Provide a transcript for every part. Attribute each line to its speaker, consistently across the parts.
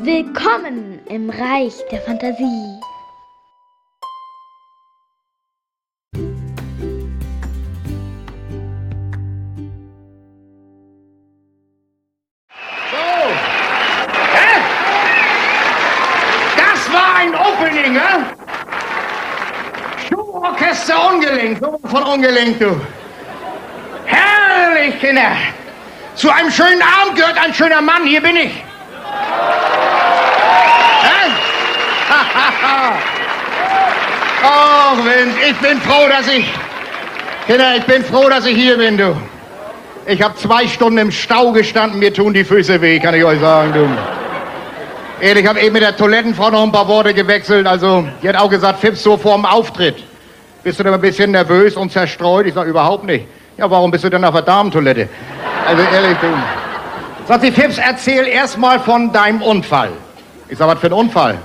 Speaker 1: Willkommen im Reich der Fantasie.
Speaker 2: So. Das war ein Opening? Schuhorchester ungelenkt, so von ungelenkt, du. Herrlich, Kinder. Zu einem schönen Abend gehört ein schöner Mann, hier bin ich. Oh, Mensch, ich bin froh, dass ich... Kinder, ich bin froh, dass ich hier bin, du. Ich habe zwei Stunden im Stau gestanden, mir tun die Füße weh, kann ich euch sagen, du. Ehrlich, ich habe eben mit der Toilettenfrau noch ein paar Worte gewechselt. Also, die hat auch gesagt, Fips, so vorm Auftritt. Bist du denn ein bisschen nervös und zerstreut? Ich sage, überhaupt nicht. Ja, warum bist du denn auf der Damentoilette? Also, ehrlich, du. Sagt sie, Fips, erzähl erst mal von deinem Unfall. Ich sag, was für ein Unfall?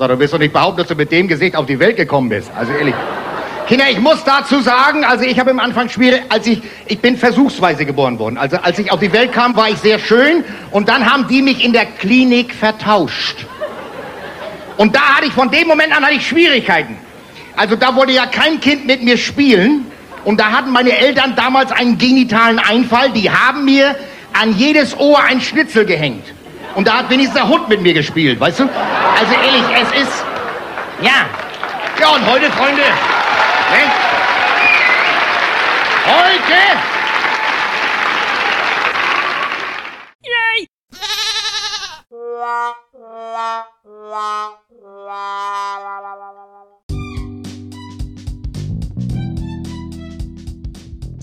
Speaker 2: Sag, du bist doch nicht behaupten, dass du mit dem Gesicht auf die Welt gekommen bist. Also, ehrlich. Kinder, ich muss dazu sagen, also ich habe am Anfang schwierig, als ich, ich bin versuchsweise geboren worden. Also als ich auf die Welt kam, war ich sehr schön und dann haben die mich in der Klinik vertauscht. Und da hatte ich von dem Moment an hatte ich Schwierigkeiten. Also da wollte ja kein Kind mit mir spielen und da hatten meine Eltern damals einen genitalen Einfall. Die haben mir an jedes Ohr ein Schnitzel gehängt. Und da hat wenigstens der Hund mit mir gespielt, weißt du? Also ehrlich, es ist, ja. Ja, und heute, Freunde, Ne? Heute!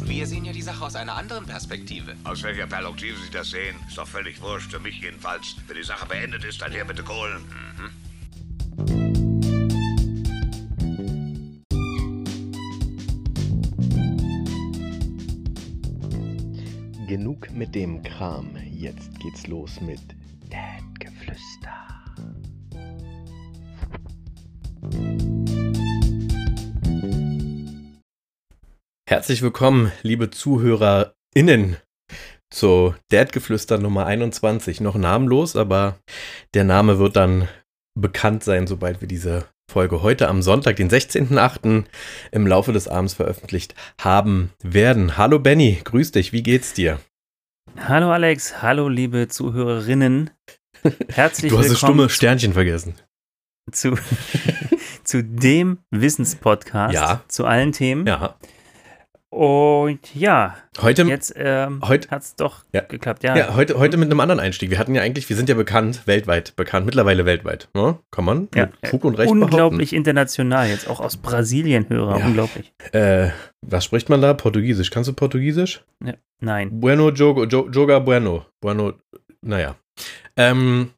Speaker 3: Wir sehen ja Sache aus einer anderen Perspektive.
Speaker 4: Aus welcher Perspektive Sie das sehen, ist doch völlig wurscht. Für mich jedenfalls. Wenn die Sache beendet ist, dann her bitte Kohlen.
Speaker 5: Genug mit dem Kram. Jetzt geht's los mit Herzlich willkommen, liebe ZuhörerInnen, zu Dadgeflüster Nummer 21. Noch namenlos, aber der Name wird dann bekannt sein, sobald wir diese Folge heute am Sonntag, den 16.08. im Laufe des Abends veröffentlicht haben werden. Hallo Benny, grüß dich, wie geht's dir?
Speaker 6: Hallo Alex, hallo liebe Zuhörerinnen. Herzlich
Speaker 5: Du hast das
Speaker 6: willkommen
Speaker 5: stumme Sternchen vergessen.
Speaker 6: zu, zu dem Wissenspodcast
Speaker 5: Ja.
Speaker 6: zu allen Themen.
Speaker 5: Ja,
Speaker 6: Und ja,
Speaker 5: heute,
Speaker 6: jetzt ähm,
Speaker 5: Heute-
Speaker 6: hat es doch
Speaker 5: Ja.
Speaker 6: geklappt. Ja,
Speaker 5: ja, heute, heute mit einem anderen Einstieg. Wir hatten ja eigentlich, wir sind ja bekannt, weltweit bekannt, mittlerweile weltweit. Ne? Kann man
Speaker 6: Ja,
Speaker 5: mit Fug und Recht
Speaker 6: unglaublich international. Jetzt auch aus Brasilien Hörer.
Speaker 5: Ja.
Speaker 6: Unglaublich.
Speaker 5: behaupten. Äh, was spricht man da? Portugiesisch. Kannst du Portugiesisch?
Speaker 6: Ja. Nein.
Speaker 5: Bueno, jogo, jo, joga bueno. Bueno, naja. Ähm,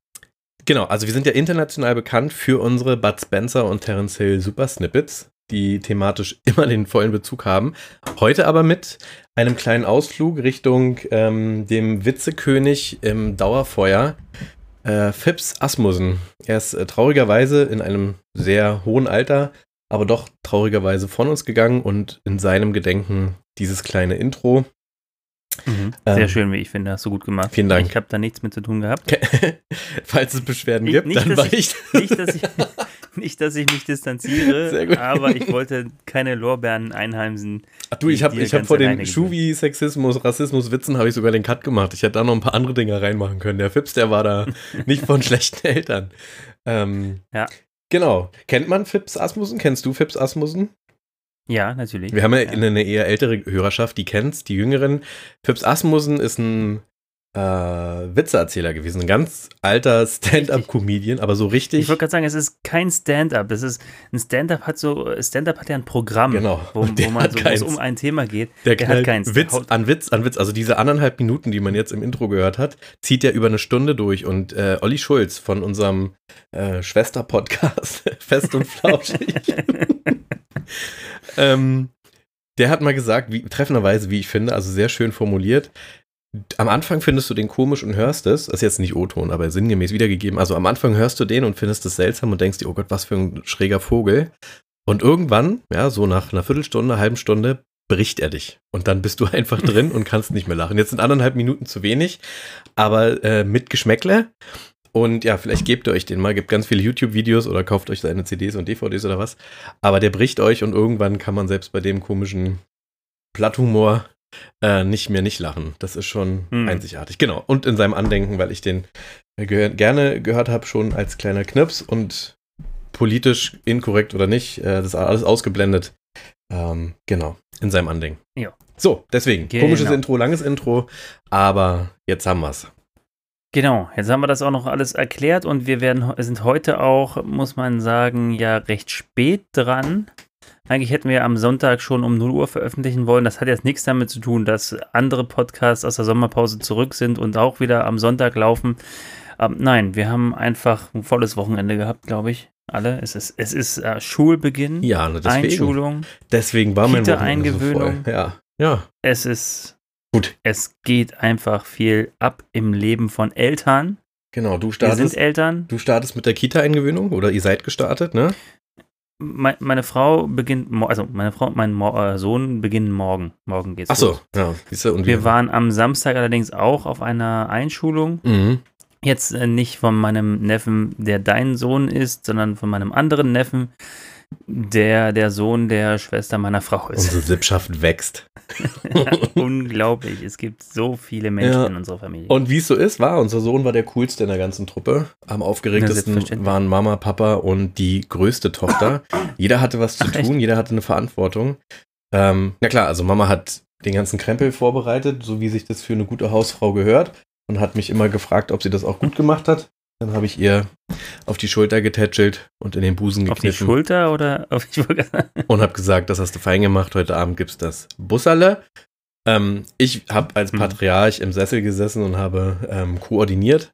Speaker 5: genau, also wir sind ja international bekannt für unsere Bud Spencer und Terence Hill Super Snippets, die thematisch immer den vollen Bezug haben. Heute aber mit einem kleinen Ausflug Richtung ähm, dem Witzekönig im Dauerfeuer, äh, Phipps Asmussen. Er ist äh, traurigerweise in einem sehr hohen Alter, aber doch traurigerweise von uns gegangen und in seinem Gedenken dieses kleine Intro.
Speaker 6: Mhm. Sehr
Speaker 5: Ähm,
Speaker 6: schön, wie ich finde. Hast du gut gemacht.
Speaker 5: vielen Dank.
Speaker 6: Ich habe da nichts mit zu tun gehabt.
Speaker 5: Falls es Beschwerden
Speaker 6: Ich-
Speaker 5: gibt,
Speaker 6: nicht,
Speaker 5: dann war
Speaker 6: ich-
Speaker 5: ich.
Speaker 6: Nicht dass, ich, nicht, dass ich mich distanziere, aber ich wollte keine Lorbeeren einheimsen.
Speaker 5: Ach du, ich habe ich hab vor den
Speaker 6: alleine gebühren.
Speaker 5: Schuvi, Sexismus, Rassismus, Witzen habe ich sogar den Cut gemacht. Ich hätte da noch ein paar andere Dinge reinmachen können. Der Fips, der war da nicht von schlechten Eltern. Ähm,
Speaker 6: Ja.
Speaker 5: Genau. Kennt man Fips Asmussen? Kennst du Fips Asmussen?
Speaker 6: Ja, natürlich.
Speaker 5: Wir haben ja,
Speaker 6: Ja.
Speaker 5: eine eher ältere Hörerschaft, die kennt's, die jüngeren. Fips Asmussen ist ein äh, Witzeerzähler gewesen, ein ganz alter Stand-up-Comedian, aber so richtig.
Speaker 6: Ich wollte gerade sagen, es ist kein Stand-up. Das ist ein Stand-up hat so Stand-up hat ja ein Programm,
Speaker 5: Genau.
Speaker 6: wo, wo man so es
Speaker 5: keins.
Speaker 6: um ein Thema geht.
Speaker 5: Der,
Speaker 6: Der hat keins.
Speaker 5: Witz an Witz an Witz. Also diese anderthalb Minuten, die man jetzt im Intro gehört hat, zieht ja über eine Stunde durch. Und äh, Olli Schulz von unserem äh, Schwester-Podcast Fest und Flauschig, ähm, der hat mal gesagt, wie, treffenderweise, wie ich finde, also sehr schön formuliert. Am Anfang findest du den komisch und hörst es. Das ist jetzt nicht O-Ton, aber sinngemäß wiedergegeben. Also am Anfang hörst du den und findest es seltsam und denkst dir, oh Gott, was für ein schräger Vogel. Und irgendwann, ja, so nach einer Viertelstunde, einer halben Stunde, bricht er dich. Und dann bist du einfach drin und kannst nicht mehr lachen. Jetzt sind anderthalb Minuten zu wenig, aber äh, mit Geschmäckle. Und ja, vielleicht gebt ihr euch den mal, gibt ganz viele YouTube-Videos oder kauft euch seine CDs und DVDs oder was. Aber der bricht euch und irgendwann kann man selbst bei dem komischen Platthumor äh, nicht mehr nicht lachen. Das ist schon
Speaker 6: Hm.
Speaker 5: einzigartig. Genau. Und in seinem Andenken, weil ich den äh, gehör gerne gehört habe, schon als kleiner Knips und politisch inkorrekt oder nicht, äh, das ist alles ausgeblendet. Ähm, genau. In seinem Andenken.
Speaker 6: Ja.
Speaker 5: So, deswegen.
Speaker 6: Genau.
Speaker 5: Komisches Intro, langes Intro, aber jetzt haben wir's.
Speaker 6: Genau, jetzt haben wir das auch noch alles erklärt und wir werden, sind heute auch, muss man sagen, ja recht spät dran. Eigentlich hätten wir am Sonntag schon um 0 Uhr veröffentlichen wollen. Das hat jetzt nichts damit zu tun, dass andere Podcasts aus der Sommerpause zurück sind und auch wieder am Sonntag laufen. Ähm, nein, wir haben einfach ein volles Wochenende gehabt, glaube ich. Alle. Es ist, es ist äh, Schulbeginn,
Speaker 5: Ja, ne, deswegen.
Speaker 6: Einschulung.
Speaker 5: Deswegen war mein Wochenende so. Ja, ja.
Speaker 6: Es ist.
Speaker 5: Gut.
Speaker 6: Es geht einfach viel ab im Leben von Eltern.
Speaker 5: Genau, du
Speaker 6: Wir
Speaker 5: startest,
Speaker 6: sind Eltern.
Speaker 5: du startest mit der Kita-Eingewöhnung oder ihr seid gestartet, ne?
Speaker 6: Me- meine Frau beginnt, also meine Frau und mein Mo äh, Sohn beginnen morgen. Morgen geht's
Speaker 5: Ach so,
Speaker 6: los.
Speaker 5: ja, siehst du, und
Speaker 6: Wir waren am Samstag allerdings auch auf einer Einschulung.
Speaker 5: Mhm.
Speaker 6: Jetzt äh, nicht von meinem Neffen, der dein Sohn ist, sondern von meinem anderen Neffen, der der Sohn der Schwester meiner Frau ist.
Speaker 5: Unsere Sippschaft wächst.
Speaker 6: Unglaublich. Es gibt so viele Menschen
Speaker 5: Ja.
Speaker 6: in unserer Familie.
Speaker 5: Und wie es so ist, war unser Sohn war der coolste in der ganzen Truppe. Am aufgeregtesten waren Mama, Papa und die größte Tochter. Jeder hatte was zu
Speaker 6: Ach, echt?
Speaker 5: tun, jeder hatte eine Verantwortung. Ähm, na klar, also Mama hat den ganzen Krempel vorbereitet, so wie sich das für eine gute Hausfrau gehört und hat mich immer gefragt, ob sie das auch gut gemacht hat. Dann habe ich ihr auf die Schulter getätschelt und in den Busen
Speaker 6: auf die
Speaker 5: gekniffen
Speaker 6: Schulter oder auf die Schulter?
Speaker 5: und habe gesagt, das hast du fein gemacht. Heute Abend gibt's das Busserle. Ähm, ich habe als
Speaker 6: Mhm.
Speaker 5: Patriarch im Sessel gesessen und habe ähm, koordiniert.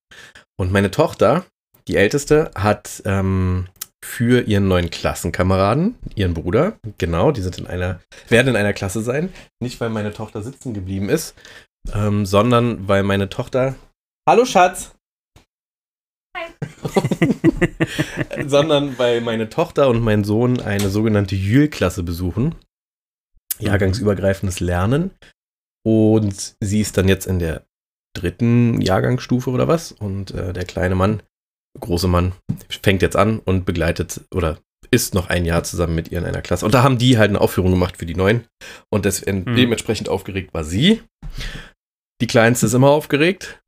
Speaker 5: Und meine Tochter, die älteste, hat ähm, für ihren neuen Klassenkameraden, ihren Bruder, genau, die sind in einer, werden in einer Klasse sein. Nicht, weil meine Tochter sitzen geblieben ist, ähm, sondern weil meine Tochter. Hallo Schatz! sondern weil meine Tochter und mein Sohn eine sogenannte Jühl-Klasse besuchen. Jahrgangsübergreifendes Lernen. Und sie ist dann jetzt in der dritten Jahrgangsstufe oder was. Und äh, der kleine Mann, große Mann, fängt jetzt an und begleitet oder ist noch ein Jahr zusammen mit ihr in einer Klasse. Und da haben die halt eine Aufführung gemacht für die Neuen. Und
Speaker 6: Mhm.
Speaker 5: dementsprechend aufgeregt war sie. Die Kleinste ist immer aufgeregt.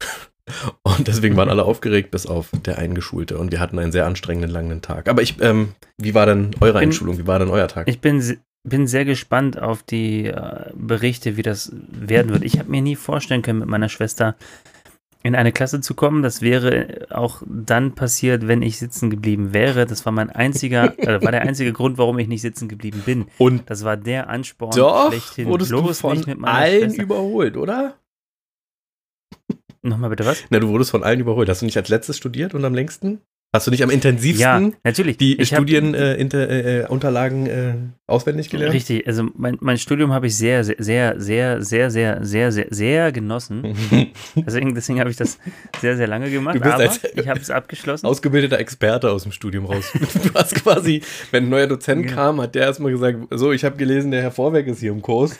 Speaker 5: Und deswegen waren alle aufgeregt, bis auf der Eingeschulte. Und wir hatten einen sehr anstrengenden langen Tag. Aber ich, ähm, wie war denn eure
Speaker 6: Bin-
Speaker 5: Einschulung? Wie war denn euer Tag?
Speaker 6: Ich bin, bin sehr gespannt auf die äh, Berichte, wie das werden wird. Ich habe mir nie vorstellen können, mit meiner Schwester in eine Klasse zu kommen. Das wäre auch dann passiert, wenn ich sitzen geblieben wäre. Das war mein einziger, äh, war der einzige Grund, warum ich nicht sitzen geblieben bin.
Speaker 5: Und
Speaker 6: Das war der Ansporn
Speaker 5: doch
Speaker 6: schlechthin.
Speaker 5: wurdest du
Speaker 6: Bloß
Speaker 5: von
Speaker 6: nicht mit meiner
Speaker 5: allen
Speaker 6: Schwester.
Speaker 5: überholt, oder?
Speaker 6: Nochmal bitte was?
Speaker 5: Na, du wurdest von allen überholt. Hast du nicht als letztes studiert und am längsten? Hast du nicht am intensivsten
Speaker 6: Ja, natürlich.
Speaker 5: die Studienunterlagen äh, äh, Unterlagen, äh, auswendig gelernt?
Speaker 6: Richtig, also mein, mein Studium habe ich sehr, sehr, sehr, sehr, sehr, sehr, sehr, sehr, sehr genossen. Deswegen, deswegen habe ich das sehr, sehr lange gemacht.
Speaker 5: Du bist
Speaker 6: aber ich habe es abgeschlossen.
Speaker 5: Ausgebildeter Experte aus dem Studium raus. Du hast quasi, wenn ein neuer Dozent
Speaker 6: Ja.
Speaker 5: kam, hat der erstmal gesagt, so, ich habe gelesen, der Herr Vorwerk ist hier im Kurs.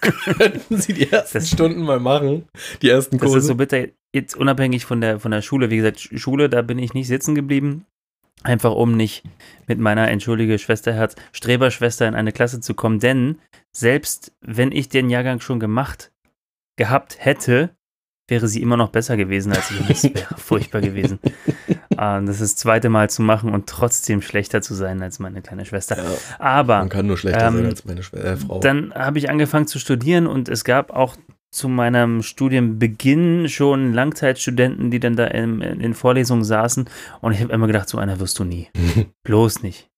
Speaker 5: Könnten Sie die ersten
Speaker 6: Das-
Speaker 5: Stunden mal machen? Die ersten
Speaker 6: Das
Speaker 5: Kurse?
Speaker 6: ist so bitter, jetzt unabhängig von der, von der Schule. Wie gesagt, Sch- Schule, da bin ich nicht sitzen geblieben. Einfach um nicht mit meiner, entschuldige Schwesterherz, Streberschwester in eine Klasse zu kommen. Denn selbst wenn ich den Jahrgang schon gemacht gehabt hätte, wäre sie immer noch besser gewesen als ich. Und das wäre furchtbar gewesen. Ah, das ist das zweite Mal zu machen und trotzdem schlechter zu sein als meine kleine Schwester.
Speaker 5: ja,
Speaker 6: Aber
Speaker 5: man kann nur schlechter
Speaker 6: ähm,
Speaker 5: sein als meine Schw äh, Frau.
Speaker 6: dann habe ich angefangen zu studieren und es gab auch zu meinem Studienbeginn schon Langzeitstudenten, die dann da in, in Vorlesungen saßen und ich habe immer gedacht, so einer wirst du nie. Bloß nicht.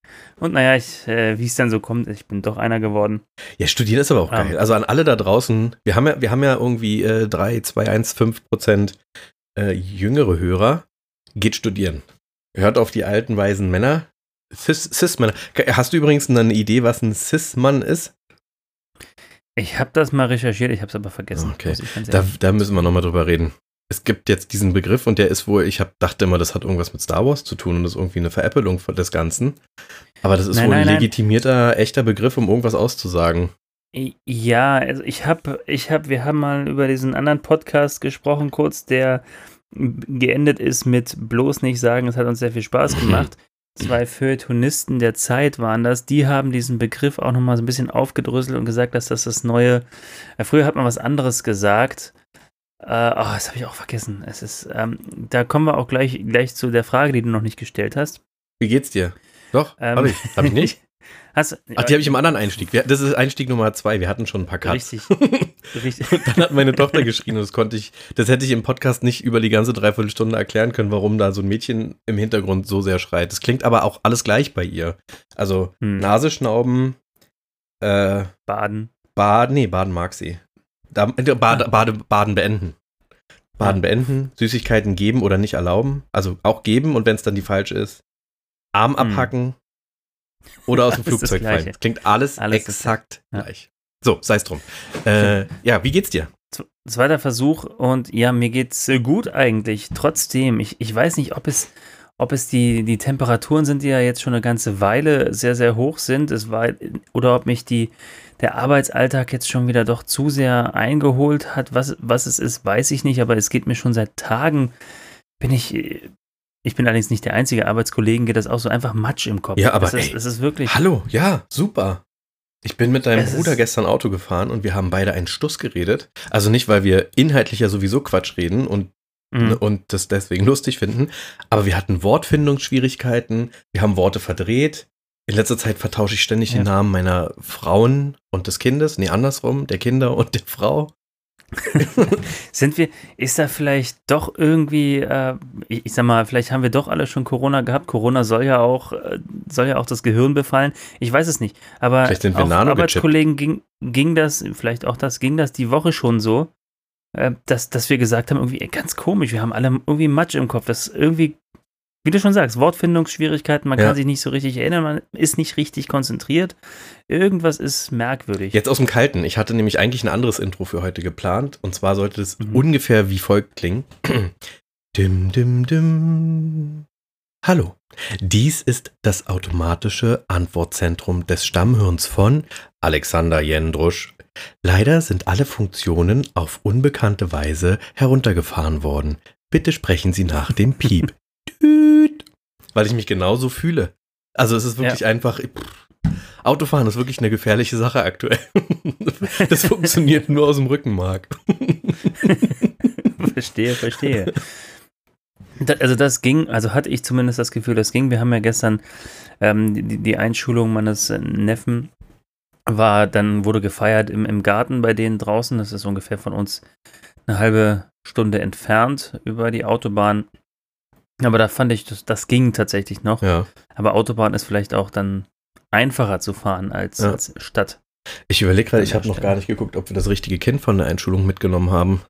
Speaker 6: Und naja, äh, wie es dann so kommt, ich bin doch einer geworden.
Speaker 5: Ja, studieren ist aber auch
Speaker 6: Ja.
Speaker 5: geil. Also an alle da draußen, wir haben ja, wir haben ja irgendwie äh, 3, 2, 1, 5 Prozent äh, jüngere Hörer. Geht studieren. Hört auf die alten, weisen Männer. Cis- Cis-Männer. Hast du übrigens eine Idee, was ein Cis-Mann ist?
Speaker 6: Ich habe das mal recherchiert, ich habe es aber vergessen.
Speaker 5: Okay. Da, da müssen wir nochmal drüber reden. Es gibt jetzt diesen Begriff und der ist wohl, ich hab, dachte immer, das hat irgendwas mit Star Wars zu tun und das ist irgendwie eine Veräppelung des Ganzen. Aber das ist
Speaker 6: Nein,
Speaker 5: wohl ein
Speaker 6: nein, nein.
Speaker 5: legitimierter, echter Begriff, um irgendwas auszusagen.
Speaker 6: Ja, also ich habe, ich habe, wir haben mal über diesen anderen Podcast gesprochen, kurz, der geendet ist mit bloß nicht sagen, es hat uns sehr viel Spaß gemacht. Zwei Feuilletonisten der Zeit waren das, die haben diesen Begriff auch nochmal so ein bisschen aufgedröselt und gesagt, dass das das neue, äh, früher hat man was anderes gesagt, äh, oh, das habe ich auch vergessen. Es ist, ähm, da kommen wir auch gleich, gleich zu der Frage, die du noch nicht gestellt hast.
Speaker 5: Wie geht's dir? Doch,
Speaker 6: Ähm,
Speaker 5: habe ich. Habe ich nicht?
Speaker 6: Hast,
Speaker 5: Ach, die habe ich im anderen Einstieg. Das ist Einstieg Nummer zwei. Wir hatten schon ein paar Cuts.
Speaker 6: Richtig. Richtig.
Speaker 5: Dann hat meine Tochter geschrien und das konnte ich, das hätte ich im Podcast nicht über die ganze Dreiviertelstunde erklären können, warum da so ein Mädchen im Hintergrund so sehr schreit. Das klingt aber auch alles gleich bei ihr. Also
Speaker 6: Hm.
Speaker 5: Nase schnauben, äh,
Speaker 6: Baden.
Speaker 5: Baden, nee, Baden mag sie. Da, äh, Bade, Bade, Baden beenden. Baden
Speaker 6: Ah.
Speaker 5: beenden, Süßigkeiten geben oder nicht erlauben. Also auch geben und wenn es dann die falsche ist. Arm
Speaker 6: Hm.
Speaker 5: Oder aus dem Flugzeug fallen. Klingt alles,
Speaker 6: Alles
Speaker 5: exakt gleich. So, sei es drum. Äh, ja, wie geht's dir?
Speaker 6: Zweiter Versuch und ja, mir geht's äh, gut eigentlich. Trotzdem, ich, ich weiß nicht, ob es, ob es die, die Temperaturen sind, die ja jetzt schon eine ganze Weile sehr, sehr hoch sind. Es war, oder ob mich die, der Arbeitsalltag jetzt schon wieder doch zu sehr eingeholt hat. Was, was es ist, weiß ich nicht, aber es geht mir schon seit Tagen, bin ich, äh, ich bin allerdings nicht der einzige Arbeitskollegen, geht das auch so einfach Matsch im Kopf.
Speaker 5: Ja, aber
Speaker 6: es ist, es ist wirklich.
Speaker 5: Hallo, ja, super. Ich bin mit deinem
Speaker 6: Es
Speaker 5: Bruder gestern Auto gefahren und wir haben beide einen Stuss geredet. Also nicht, weil wir inhaltlich ja sowieso Quatsch reden und,
Speaker 6: Mhm.
Speaker 5: und das deswegen lustig finden, aber wir hatten Wortfindungsschwierigkeiten, wir haben Worte verdreht. In letzter Zeit vertausche ich ständig
Speaker 6: Ja.
Speaker 5: den Namen meiner Frauen und des Kindes. Nee, andersrum, der Kinder und der Frau.
Speaker 6: Sind wir, ist da vielleicht doch irgendwie, äh, ich, ich sag mal, vielleicht haben wir doch alle schon Corona gehabt. Corona soll ja auch, äh, soll ja auch das Gehirn befallen. Ich weiß es nicht. Aber
Speaker 5: Vielleicht sind wir
Speaker 6: auch. Arbeitskollegen ging, ging das, vielleicht auch das, ging das die Woche schon so, äh, dass, dass wir gesagt haben, irgendwie ey, ganz komisch, wir haben alle irgendwie Matsch im Kopf. Das irgendwie, wie du schon sagst, Wortfindungsschwierigkeiten, man
Speaker 5: Ja.
Speaker 6: kann sich nicht so richtig erinnern, man ist nicht richtig konzentriert. Irgendwas ist merkwürdig.
Speaker 5: Jetzt aus dem Kalten. Ich hatte nämlich eigentlich ein anderes Intro für heute geplant. Und zwar sollte es
Speaker 6: Mhm.
Speaker 5: ungefähr wie folgt klingen. dim, dim, dim. Hallo. Dies ist das automatische Antwortzentrum des Stammhirns von Alexander Jendrusch. Leider sind alle Funktionen auf unbekannte Weise heruntergefahren worden. Bitte sprechen Sie nach dem Piep. Weil ich mich genauso fühle. Also es ist wirklich einfach. Pff, Autofahren ist wirklich eine gefährliche Sache aktuell. Das funktioniert nur aus dem Rückenmark.
Speaker 6: verstehe, verstehe. Also das ging, also hatte ich zumindest das Gefühl, das ging. Wir haben ja gestern ähm, die, die Einschulung meines Neffen war, dann wurde gefeiert im, im Garten bei denen draußen. Das ist ungefähr von uns eine halbe Stunde entfernt über die Autobahn. Aber da fand ich, das, das ging tatsächlich noch.
Speaker 5: Ja.
Speaker 6: Aber Autobahn ist vielleicht auch dann einfacher zu fahren als,
Speaker 5: Ja.
Speaker 6: als Stadt.
Speaker 5: Ich überlege gerade, ich habe noch gar nicht geguckt, ob wir das richtige Kind von der Einschulung mitgenommen haben.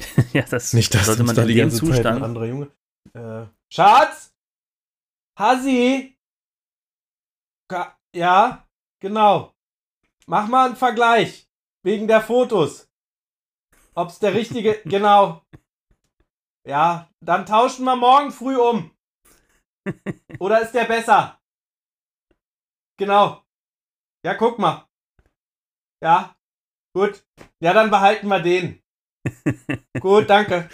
Speaker 6: ja, das
Speaker 5: Nicht, dass
Speaker 6: sollte man
Speaker 5: da die ganze Zeit ein
Speaker 6: Zustand.
Speaker 5: anderer Junge. Äh, Schatz! Hasi!
Speaker 7: Ja, genau. Mach mal einen Vergleich. Wegen der Fotos. Ob's der richtige. genau. Ja, dann tauschen wir morgen früh um. Oder ist der besser? Genau. Ja, guck mal. Ja, gut. Ja, dann behalten wir den. Gut, danke.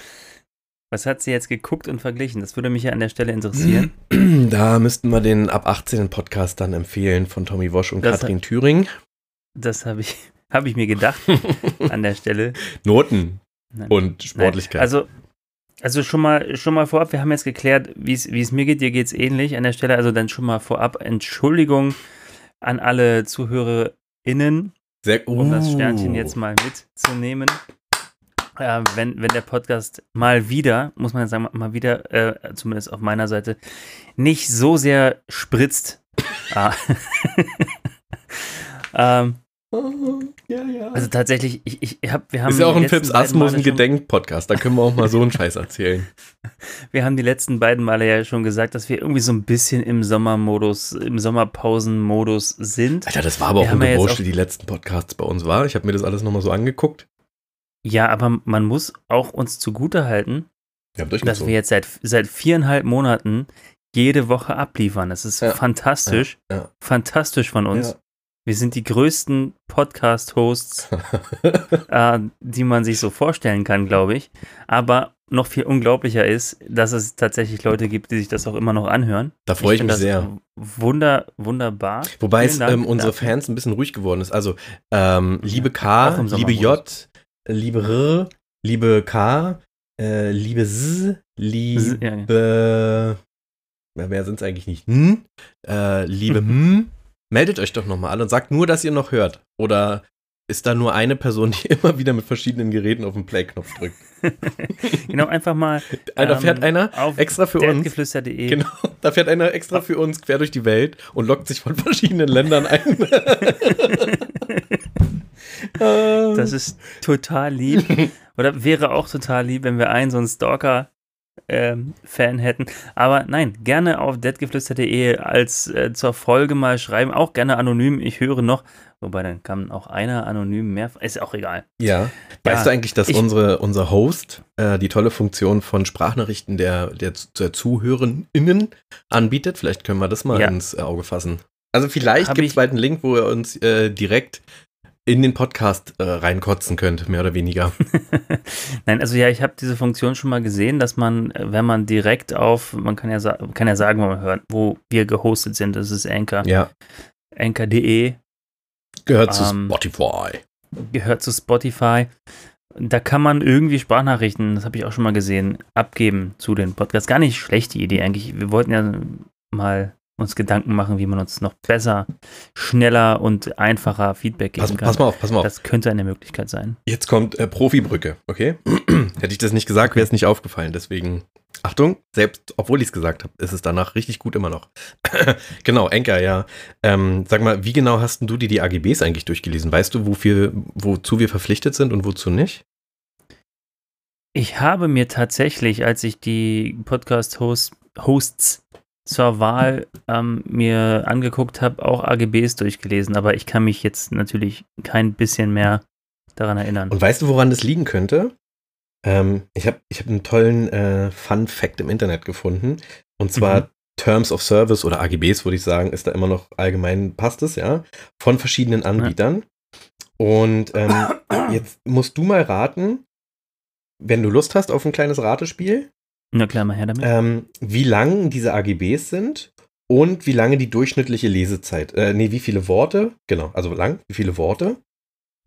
Speaker 6: Was hat sie jetzt geguckt und verglichen? Das würde mich ja an der Stelle interessieren.
Speaker 5: Da müssten wir den ab 18 Podcast dann empfehlen von Tommy Wosch und
Speaker 6: Das-
Speaker 5: Katrin Thüring.
Speaker 6: Das habe ich, hab ich mir gedacht an der Stelle.
Speaker 5: Noten
Speaker 6: Nein.
Speaker 5: und Sportlichkeit.
Speaker 6: Nein. Also, also schon mal, schon mal vorab, wir haben jetzt geklärt, wie es mir geht, dir geht es ähnlich an der Stelle. Also dann schon mal vorab Entschuldigung an alle ZuhörerInnen,
Speaker 5: Sehr,
Speaker 6: um das
Speaker 5: Uh.
Speaker 6: Sternchen jetzt mal mitzunehmen. Äh, wenn, wenn der Podcast mal wieder, muss man sagen, mal wieder, äh, zumindest auf meiner Seite, nicht so sehr spritzt. ah. ähm,
Speaker 5: Ja, ja.
Speaker 6: also tatsächlich, ich, ich hab, wir haben
Speaker 5: ist ja auch ein Fips Asmussen Gedenk-Podcast. Da können wir auch mal so einen Scheiß erzählen.
Speaker 6: Wir haben die letzten beiden Male ja schon gesagt, dass wir irgendwie so ein bisschen im Sommermodus, im Sommerpausenmodus sind.
Speaker 5: Alter, das war aber
Speaker 6: Wir
Speaker 5: auch ein
Speaker 6: ja
Speaker 5: Gewurscht, wie die letzten Podcasts bei uns war. Ich habe mir das alles nochmal so angeguckt.
Speaker 6: Ja, aber man muss auch uns zugutehalten,
Speaker 5: Wir haben
Speaker 6: dass wir jetzt seit, seit viereinhalb Monaten jede Woche abliefern. Das ist
Speaker 5: Ja.
Speaker 6: fantastisch.
Speaker 5: Ja, ja.
Speaker 6: Fantastisch von uns.
Speaker 5: Ja.
Speaker 6: Wir sind die größten Podcast-Hosts, äh, die man sich so vorstellen kann, glaube ich. Aber noch viel unglaublicher ist, dass es tatsächlich Leute gibt, die sich das auch immer noch anhören.
Speaker 5: Da freue ich,
Speaker 6: finde
Speaker 5: mich sehr.
Speaker 6: Wunder, wunderbar.
Speaker 5: Wobei es ähm, unsere. Fans ein bisschen ruhig geworden ist. Also, ähm, liebe K, liebe. J, liebe R, liebe K, äh, liebe S, liebe. Ja, mehr sind es eigentlich nicht. Hm? Äh, liebe M, meldet euch doch nochmal an und sagt nur, dass ihr noch hört. Oder ist da nur eine Person, die immer wieder mit verschiedenen Geräten auf den Play-Knopf drückt?
Speaker 6: genau, einfach mal.
Speaker 5: Da
Speaker 6: ähm,
Speaker 5: fährt einer
Speaker 6: auf
Speaker 5: extra für uns. Genau, da fährt einer extra für uns quer durch die Welt und lockt sich von verschiedenen Ländern ein.
Speaker 6: Das ist total lieb. Oder wäre auch total lieb, wenn wir einen so einen Stalker. Ähm, Fan hätten. Aber nein, gerne auf deadgeflüster.de als äh, zur Folge mal schreiben. Auch gerne anonym. Ich höre noch. Wobei dann kann auch einer anonym mehr. Ist auch egal.
Speaker 5: Ja. Weißt du eigentlich, dass
Speaker 6: ich-
Speaker 5: unsere, unser Host äh, die tolle Funktion von Sprachnachrichten der, der, der ZuhörerInnen anbietet? Vielleicht können wir das mal
Speaker 6: Ja.
Speaker 5: ins Auge fassen. Also vielleicht gibt es bald einen Link, wo ihr uns äh, direkt in den Podcast äh, reinkotzen könnt, mehr oder weniger.
Speaker 6: Nein, also ja, ich habe diese Funktion schon mal gesehen, dass man, äh, wenn man direkt auf, man kann ja, kann ja sagen, wo man hört, wo wir gehostet sind. Das ist Anchor.
Speaker 5: Ja.
Speaker 6: Anchor.de
Speaker 5: Gehört zu
Speaker 6: Ähm,
Speaker 5: Spotify.
Speaker 6: gehört zu Spotify. Da kann man irgendwie Sprachnachrichten, das habe ich auch schon mal gesehen, abgeben zu den Podcasts. Gar nicht schlechte Idee eigentlich. Wir wollten ja mal uns Gedanken machen, wie man uns noch besser, schneller und einfacher Feedback geben
Speaker 5: Pass,
Speaker 6: kann.
Speaker 5: pass mal auf, pass mal auf.
Speaker 6: Das könnte eine Möglichkeit sein.
Speaker 5: Jetzt kommt äh, Profibrücke, okay? Hätte ich das nicht gesagt, wäre es nicht aufgefallen. Deswegen, Achtung, selbst obwohl ich es gesagt habe, ist es danach richtig gut immer noch. genau, Enker, ja. Ähm, sag mal, wie genau hast du dir die AGBs eigentlich durchgelesen? Weißt du, wofür, wozu wir verpflichtet sind und wozu nicht?
Speaker 6: Ich habe mir tatsächlich, als ich die Podcast-Hosts zur Wahl ähm, mir angeguckt habe, auch AGBs durchgelesen, aber ich kann mich jetzt natürlich kein bisschen mehr daran erinnern.
Speaker 5: Und weißt du, woran das liegen könnte? Ähm, ich habe ich hab einen tollen äh, Fun-Fact im Internet gefunden. Und zwar
Speaker 6: Mhm.
Speaker 5: Terms of Service oder AGBs, würde ich sagen, ist da immer noch allgemein, passt es, ja, von verschiedenen Anbietern. Und ähm, jetzt musst du mal raten, wenn du Lust hast auf ein kleines Ratespiel,
Speaker 6: Na klar, mal her damit.
Speaker 5: ähm, wie lang diese AGBs sind und wie lange die durchschnittliche Lesezeit, äh, nee, wie viele Worte, genau, also lang, wie viele Worte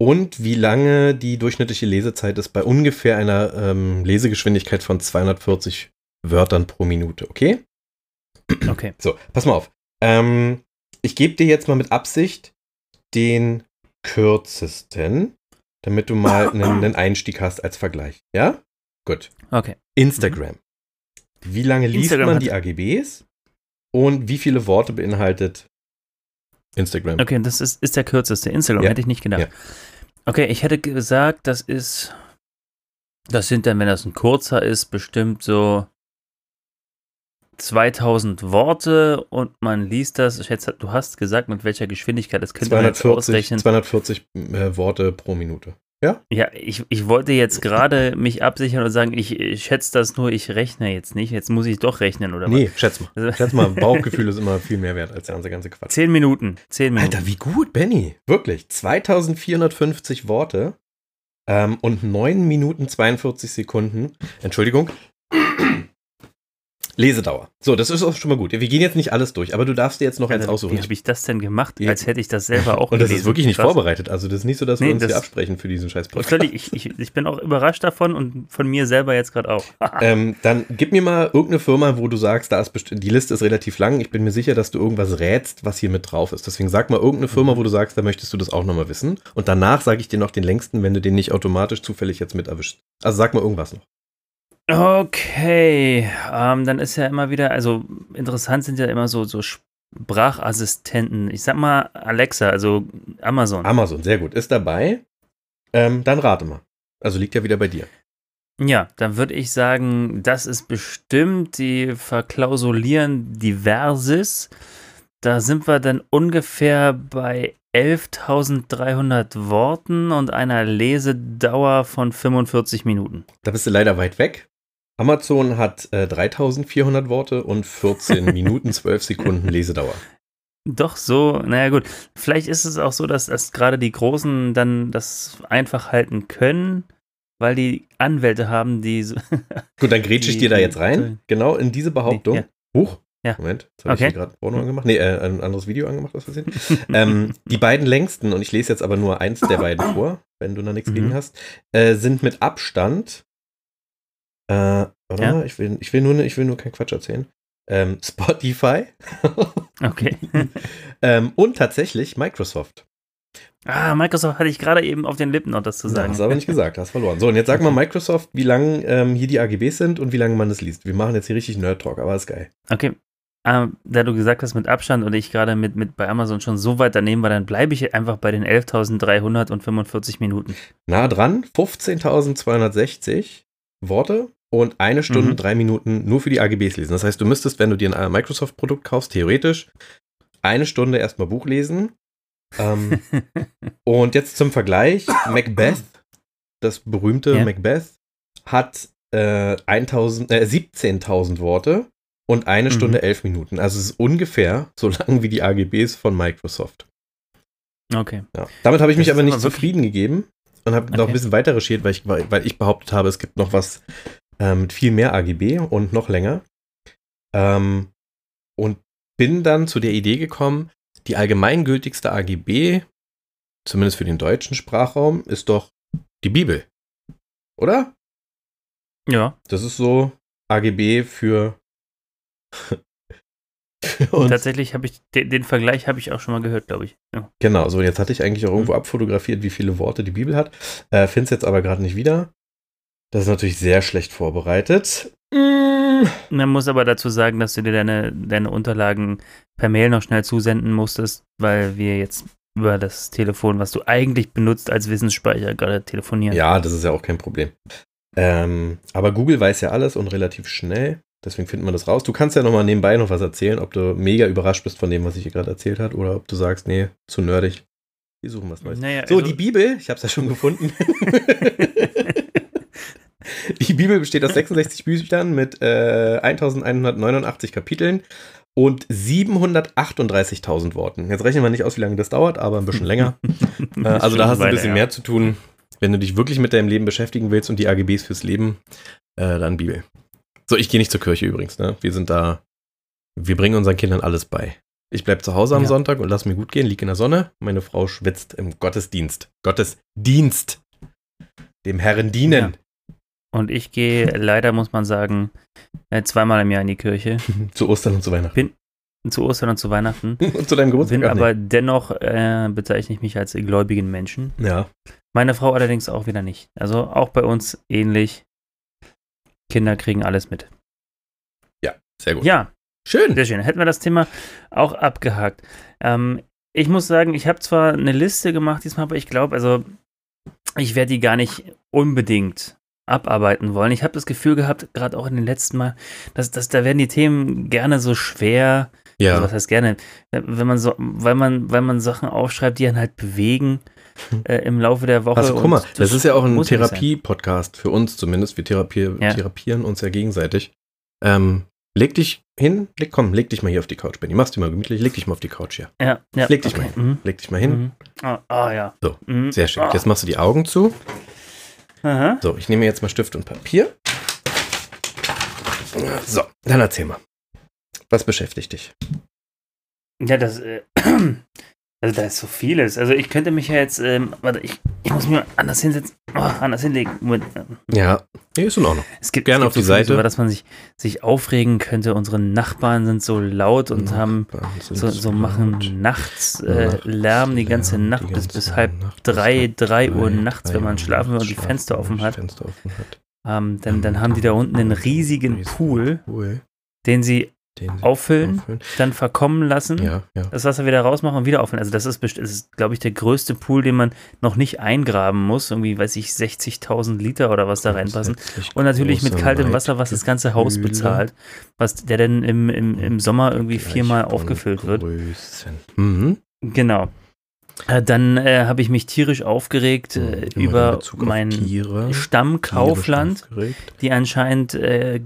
Speaker 5: und wie lange die durchschnittliche Lesezeit ist bei ungefähr einer ähm, Lesegeschwindigkeit von 240 Wörtern pro Minute, okay?
Speaker 6: Okay.
Speaker 5: So, pass mal auf. Ähm, ich gebe dir jetzt mal mit Absicht den kürzesten, damit du mal einen, einen Einstieg hast als Vergleich, ja? Gut.
Speaker 6: Okay.
Speaker 5: Instagram. Wie lange liest
Speaker 6: Instagram
Speaker 5: man die AGBs? Und wie viele Worte beinhaltet Instagram?
Speaker 6: Okay, das ist, ist der kürzeste. Instagram
Speaker 5: Ja.
Speaker 6: hätte ich nicht gedacht.
Speaker 5: Ja.
Speaker 6: Okay, ich hätte gesagt, das ist. Das sind dann, wenn das ein kurzer ist, bestimmt so 2000 Worte und man liest das. Ich schätze, du hast gesagt, mit welcher Geschwindigkeit. Das könnte man jetzt
Speaker 5: 240,
Speaker 6: ausrechnen.
Speaker 5: 240 äh, Worte pro Minute. Ja?
Speaker 6: Ja, ich, ich wollte jetzt gerade mich absichern und sagen, ich, ich schätze das nur, ich rechne jetzt nicht. Jetzt muss ich doch rechnen, oder
Speaker 5: Nee, schätz mal.
Speaker 6: was?
Speaker 5: Schätz mal, Bauchgefühl ist immer viel mehr wert als der ganze, ganze Quatsch.
Speaker 6: Zehn Minuten. Zehn Minuten.
Speaker 5: Alter, wie gut, Benny. Wirklich. 2450 Worte ähm, und 9 Minuten 42 Sekunden. Entschuldigung. Lesedauer. So, das ist auch schon mal gut. Wir gehen jetzt nicht alles durch, aber du darfst dir jetzt noch eins
Speaker 6: Alter,
Speaker 5: aussuchen.
Speaker 6: Wie habe ich das denn gemacht? Als hätte ich das selber auch
Speaker 5: Und das ist
Speaker 6: gelesen.
Speaker 5: wirklich nicht
Speaker 6: Krass.
Speaker 5: vorbereitet. Also das ist nicht so, dass wir
Speaker 6: Nee,
Speaker 5: uns hier
Speaker 6: das-
Speaker 5: absprechen für diesen scheiß Podcast.
Speaker 6: Ich, ich, ich bin auch überrascht davon und von mir selber jetzt gerade auch.
Speaker 5: Ähm, dann gib mir mal irgendeine Firma, wo du sagst, da ist die Liste ist relativ lang. Ich bin mir sicher, dass du irgendwas rätst, was hier mit drauf ist. Deswegen sag mal irgendeine Firma, wo du sagst, da möchtest du das auch nochmal wissen. Und danach sage ich dir noch den längsten, wenn du den nicht automatisch zufällig jetzt mit erwischt. Also sag mal irgendwas noch.
Speaker 6: Okay, ähm, dann ist ja immer wieder, also interessant sind ja immer so, so Sprachassistenten. Ich sag mal Alexa, also Amazon.
Speaker 5: Amazon, sehr gut. Ist dabei. Ähm, dann rate mal. Also liegt ja wieder bei dir.
Speaker 6: ja, dann würde ich sagen, das ist bestimmt, die verklausulieren diverses. Da sind wir dann ungefähr bei 11.300 Worten und einer Lesedauer von 45 Minuten.
Speaker 5: Da bist du leider weit weg. Amazon hat äh, 3400 Worte und 14 Minuten 12 Sekunden Lesedauer.
Speaker 6: Doch so, naja gut. Vielleicht ist es auch so, dass, dass gerade die Großen dann das einfach halten können. weil die Anwälte haben, die so,
Speaker 5: Gut, dann grätsche ich dir da jetzt rein. Genau in diese Behauptung.
Speaker 6: Nee,
Speaker 5: Huch.
Speaker 6: Ja.
Speaker 5: Moment, jetzt habe
Speaker 6: Okay.
Speaker 5: ich gerade Porno angemacht. Nee, äh, ein anderes Video angemacht, was wir sehen. ähm, die beiden längsten, und ich lese jetzt aber nur eins der beiden vor, wenn du da nichts
Speaker 6: Mhm.
Speaker 5: gegen hast, äh, sind mit Abstand. Äh, warte
Speaker 6: Ja.
Speaker 5: ich will, ich, will nur, ne- ich will nur keinen Quatsch erzählen. Ähm, Spotify
Speaker 6: okay.
Speaker 5: ähm, und tatsächlich Microsoft.
Speaker 6: Ah, Microsoft hatte ich gerade eben auf den Lippen noch das zu sagen.
Speaker 5: hast du aber nicht gesagt, hast verloren. So, und jetzt sag mal Microsoft, wie lang ähm, hier die AGBs sind und wie lange man das liest. Wir machen jetzt hier richtig Nerd-Talk, aber ist geil.
Speaker 6: Okay. Ähm, da du gesagt hast mit Abstand und ich gerade mit, mit bei Amazon schon so weit daneben war, dann bleibe ich einfach bei den 11.345 Minuten.
Speaker 5: Nah dran, 15.260 Worte und eine Stunde,
Speaker 6: Mhm.
Speaker 5: drei Minuten nur für die AGBs lesen. Das heißt, du müsstest, wenn du dir ein Microsoft-Produkt kaufst, theoretisch eine Stunde erstmal Buch lesen. Ähm, und jetzt zum Vergleich, Macbeth, das berühmte
Speaker 6: Ja.
Speaker 5: Macbeth, hat äh, 1000, äh, 17.000 Worte und eine
Speaker 6: Mhm.
Speaker 5: Stunde, elf Minuten. Also es ist ungefähr so lang wie die AGBs von Microsoft.
Speaker 6: Okay.
Speaker 5: Ja. Damit habe ich
Speaker 6: Das
Speaker 5: mich aber nicht
Speaker 6: aber
Speaker 5: zufrieden gegeben und habe noch
Speaker 6: Okay.
Speaker 5: ein bisschen weiter recherchiert, weil ich, weil weil ich behauptet habe, es gibt noch was äh, mit viel mehr AGB und noch länger. Ähm, und bin dann zu der Idee gekommen, die allgemeingültigste AGB, zumindest für den deutschen Sprachraum, ist doch die Bibel. Oder?
Speaker 6: Ja,
Speaker 5: Das ist so AGB für, für
Speaker 6: tatsächlich habe ich den, den Vergleich habe ich auch schon mal gehört, glaube ich. Ja.
Speaker 5: Genau, so jetzt hatte ich eigentlich auch irgendwo abfotografiert, wie viele Worte die Bibel hat. Äh, Finde es jetzt aber gerade nicht wieder. Das ist natürlich sehr schlecht vorbereitet. Mm.
Speaker 6: Man muss aber dazu sagen, dass du dir deine, deine Unterlagen per Mail noch schnell zusenden musstest, weil wir jetzt über das Telefon, was du eigentlich benutzt als Wissensspeicher, gerade telefonieren.
Speaker 5: Ja, das ist ja auch kein Problem. Ähm, aber Google weiß ja alles und relativ schnell. Deswegen findet man das raus. Du kannst ja nochmal nebenbei noch was erzählen, ob du mega überrascht bist von dem, was ich hier gerade erzählt habe, oder ob du sagst, nee, zu nerdig. Wir suchen was Neues.
Speaker 6: Naja,
Speaker 5: So,
Speaker 6: also-
Speaker 5: die Bibel, ich habe es ja schon gefunden. die Bibel besteht aus 66 Büchern mit äh, 1189 Kapiteln und 738.000 Worten. Jetzt rechnen wir nicht aus, wie lange das dauert, aber ein bisschen länger. äh, also da hast du ein bisschen
Speaker 6: ja.
Speaker 5: mehr zu tun. Wenn du dich wirklich mit deinem Leben beschäftigen willst und die AGBs fürs Leben, äh, dann Bibel. So, ich gehe nicht zur Kirche übrigens. Ne? Wir sind da, wir bringen unseren Kindern alles bei. Ich bleibe zu Hause am
Speaker 6: Ja.
Speaker 5: Sonntag und lass mir gut gehen, lieg in der Sonne. Meine Frau schwitzt im Gottesdienst. Gottesdienst. Dem Herren dienen.
Speaker 6: Und ich gehe leider, muss man sagen, äh, zweimal im Jahr in die Kirche.
Speaker 5: Zu Ostern und zu Weihnachten.
Speaker 6: Zu Ostern und zu Weihnachten.
Speaker 5: und zu deinem Geburtstag.
Speaker 6: Bin aber dennoch äh, bezeichne ich mich als gläubigen Menschen.
Speaker 5: Ja.
Speaker 6: Meine Frau allerdings auch wieder nicht. Also auch bei uns ähnlich. Kinder kriegen alles mit.
Speaker 5: Sehr gut.
Speaker 6: Ja,
Speaker 5: Schön.
Speaker 6: sehr schön. Hätten wir das Thema auch abgehakt. Ähm, ich muss sagen, ich habe zwar eine Liste gemacht diesmal, aber ich glaube, also ich werde die gar nicht unbedingt abarbeiten wollen. Ich habe das Gefühl gehabt, gerade auch in den letzten Mal, dass, dass da werden die Themen gerne so schwer.
Speaker 5: Ja.
Speaker 6: Also was heißt gerne? Wenn man so, weil man, weil man Sachen aufschreibt, die einen halt bewegen äh, im Laufe der Woche.
Speaker 5: Also guck mal, das ist ja auch ein. Therapie-Podcast für uns zumindest. Wir therapier
Speaker 6: Ja.
Speaker 5: therapieren uns ja gegenseitig. Ähm, leg dich hin, leg, komm, leg dich mal hier auf die Couch, Benny. Mach's dir mal gemütlich, leg dich mal auf die Couch hier.
Speaker 6: Ja, ja.
Speaker 5: Leg dich
Speaker 6: okay.
Speaker 5: mal hin.
Speaker 6: Mhm.
Speaker 5: Leg dich mal hin.
Speaker 6: Mhm. Ah, ah, ja.
Speaker 5: So,
Speaker 6: Mhm.
Speaker 5: Sehr schön.
Speaker 6: Ah.
Speaker 5: Jetzt machst du die Augen zu.
Speaker 6: Aha.
Speaker 5: So, ich nehme jetzt mal Stift und Papier. So, dann erzähl mal. Was beschäftigt dich?
Speaker 6: Ja, das, äh, also da ist so vieles. Also ich könnte mich ja jetzt, ähm, warte, ich, ich muss mir anders hinsetzen, oh, anders hinlegen. Moment.
Speaker 5: Ja, nee, ist in Ordnung.
Speaker 6: Es gibt,
Speaker 5: Gerne
Speaker 6: es
Speaker 5: auf
Speaker 6: gibt
Speaker 5: die Seite.
Speaker 6: Über das man sich, sich aufregen könnte. Unsere Nachbarn sind so laut und haben so, so machen nachts äh, Lärm die ganze Nacht bis, bis halb drei, drei Uhr nachts, wenn man schlafen will und die Fenster offen hat.
Speaker 5: Fenster offen hat.
Speaker 6: Ähm, dann, dann haben die da unten einen riesigen Pool, den sie auffüllen,
Speaker 5: auffüllen.
Speaker 6: dann verkommen lassen.
Speaker 5: Ja, ja.
Speaker 6: das Wasser wieder rausmachen und wieder auffüllen. Also das ist, das ist glaube ich, der größte Pool, den man noch nicht eingraben muss. Irgendwie, weiß ich, 60.000 Liter oder was da reinpassen. Und natürlich mit kaltem Wasser, was das ganze Haus
Speaker 5: Kühle
Speaker 6: bezahlt. Was der dann im, im, im Sommer irgendwie viermal aufgefüllt wird.
Speaker 5: Mhm.
Speaker 6: Genau. Äh, Dann äh, habe ich mich tierisch aufgeregt äh,
Speaker 5: in
Speaker 6: über mein. Stammkaufland, die anscheinend äh,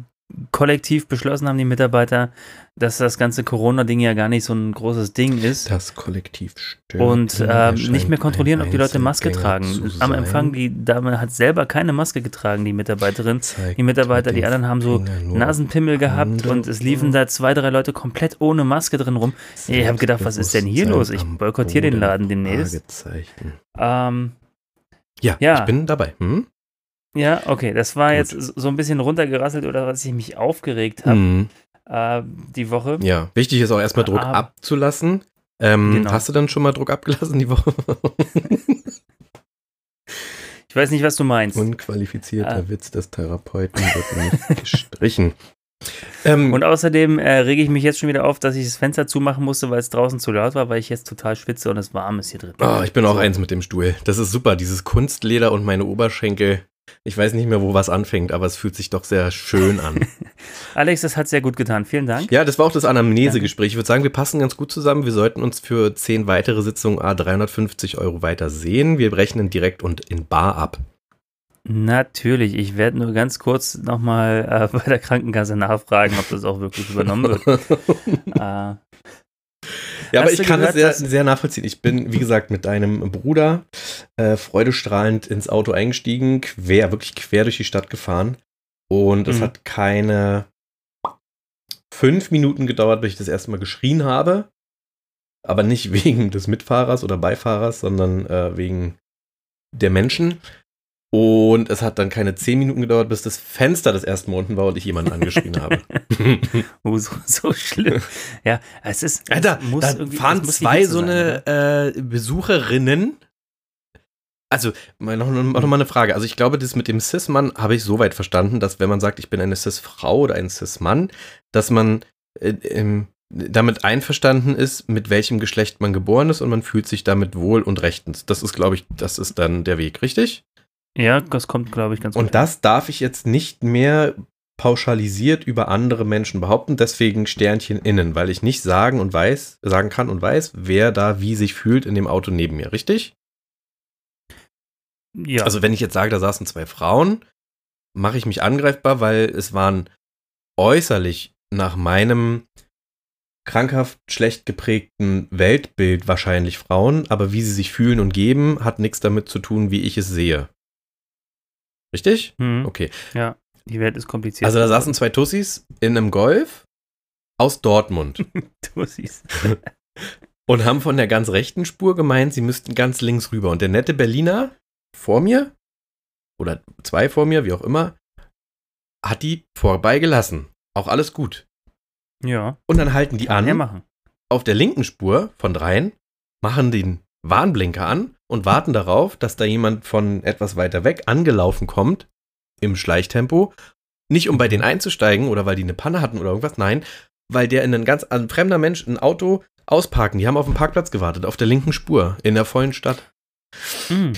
Speaker 6: kollektiv beschlossen haben, die Mitarbeiter, dass das ganze Corona-Ding ja gar nicht so ein großes Ding ist.
Speaker 5: Das Kollektiv stimmt.
Speaker 6: Und ähm, nicht mehr kontrollieren, ob die Leute Maske tragen. Am Empfang, die Dame hat selber keine Maske getragen, die Mitarbeiterin. Die Mitarbeiter, die anderen haben so Nasenpimmel gehabt und es liefen da zwei, drei Leute komplett ohne Maske drin rum. Ich habe gedacht, was ist denn hier los? Ich boykottiere den Laden demnächst. Ähm,
Speaker 5: ja,
Speaker 6: Ja.
Speaker 5: ich bin dabei. Hm?
Speaker 6: Ja, okay, das war
Speaker 5: Gut.
Speaker 6: jetzt so ein bisschen runtergerasselt oder was ich mich aufgeregt habe
Speaker 5: Hm.
Speaker 6: äh, die Woche.
Speaker 5: Ja, wichtig ist auch erstmal Druck
Speaker 6: Aber-
Speaker 5: abzulassen. Ähm,
Speaker 6: Genau.
Speaker 5: Hast du dann schon mal Druck abgelassen die Woche?
Speaker 6: Ich weiß nicht, was du meinst.
Speaker 5: Unqualifizierter
Speaker 6: Ah.
Speaker 5: Witz des Therapeuten wird nicht gestrichen. Ähm,
Speaker 6: Und außerdem äh, rege ich mich jetzt schon wieder auf, dass ich das Fenster zumachen musste, weil es draußen zu laut war, weil ich jetzt total schwitze und es warm ist hier drin.
Speaker 5: oh, ich bin auch
Speaker 6: So.
Speaker 5: eins mit dem Stuhl. Das ist super, dieses Kunstleder und meine Oberschenkel. Ich weiß nicht mehr, wo was anfängt, aber es fühlt sich doch sehr schön an.
Speaker 6: Alex, das hat sehr gut getan. Vielen Dank.
Speaker 5: ja, das war auch das Anamnesegespräch. Ich würde sagen, wir passen ganz gut zusammen. Wir sollten uns für zehn weitere Sitzungen A 350 Euro weiter sehen. Wir rechnen direkt und in Bar ab.
Speaker 6: Natürlich. Ich werde nur ganz kurz nochmal äh, bei der Krankenkasse nachfragen, ob das auch wirklich übernommen wird. äh,
Speaker 5: Ja, aber ich kann es
Speaker 6: gehört,
Speaker 5: sehr,
Speaker 6: dass-
Speaker 5: sehr nachvollziehen. Ich bin, wie gesagt, mit deinem Bruder äh, freudestrahlend ins Auto eingestiegen, quer, wirklich quer durch die Stadt gefahren. Und es
Speaker 6: Mhm.
Speaker 5: hat keine fünf Minuten gedauert, bis ich das erste Mal geschrien habe. Aber nicht wegen des Mitfahrers oder Beifahrers, sondern äh, wegen der Menschen. Und es hat dann keine zehn Minuten gedauert, bis das Fenster das erste Mal unten war und ich jemanden angeschrien habe.
Speaker 6: oh, so, so schlimm. Ja, es ist. es
Speaker 5: Alter,
Speaker 6: muss
Speaker 5: da fahren zwei so
Speaker 6: sein,
Speaker 5: eine
Speaker 6: oder?
Speaker 5: äh, Besucherinnen. Also, noch, noch mal eine Frage. Also, ich glaube, das mit dem Cis-Mann habe ich so weit verstanden, dass wenn man sagt, ich bin eine Cis-Frau oder ein Cis-Mann, dass man äh, ähm, damit einverstanden ist, mit welchem Geschlecht man geboren ist und man fühlt sich damit wohl und rechtens. Das ist, glaube ich, das ist dann der Weg, richtig?
Speaker 6: Ja, das kommt, glaube ich, ganz
Speaker 5: Und das darf ich jetzt nicht mehr pauschalisiert über andere Menschen behaupten, deswegen Sternchen innen, weil ich nicht sagen und weiß, sagen kann und weiß, wer da wie sich fühlt in dem Auto neben mir, richtig?
Speaker 6: Ja.
Speaker 5: Also wenn ich jetzt sage, da saßen zwei Frauen, mache ich mich angreifbar, weil es waren äußerlich nach meinem krankhaft schlecht geprägten Weltbild wahrscheinlich Frauen, aber wie sie sich fühlen und geben, hat nichts damit zu tun, wie ich es sehe. Richtig?
Speaker 6: Hm,
Speaker 5: Okay.
Speaker 6: ja, die Welt ist kompliziert.
Speaker 5: Also da saßen zwei Tussis in einem Golf aus Dortmund
Speaker 6: siehst.
Speaker 5: und haben von der ganz rechten Spur gemeint, sie müssten ganz links rüber. Und der nette Berliner vor mir, oder zwei vor mir, wie auch immer, hat die vorbeigelassen. Auch alles gut.
Speaker 6: Ja,
Speaker 5: Und dann halten die
Speaker 6: kann
Speaker 5: an,
Speaker 6: machen.
Speaker 5: auf der linken Spur von dreien, machen den Warnblinker an und warten darauf, dass da jemand von etwas weiter weg angelaufen kommt, im Schleichtempo. Nicht um bei denen einzusteigen oder weil die eine Panne hatten oder irgendwas, nein, weil der in ein ganz ein fremder Mensch ein Auto ausparken. Die haben auf dem Parkplatz gewartet, auf der linken Spur, in der vollen Stadt.
Speaker 6: Hm.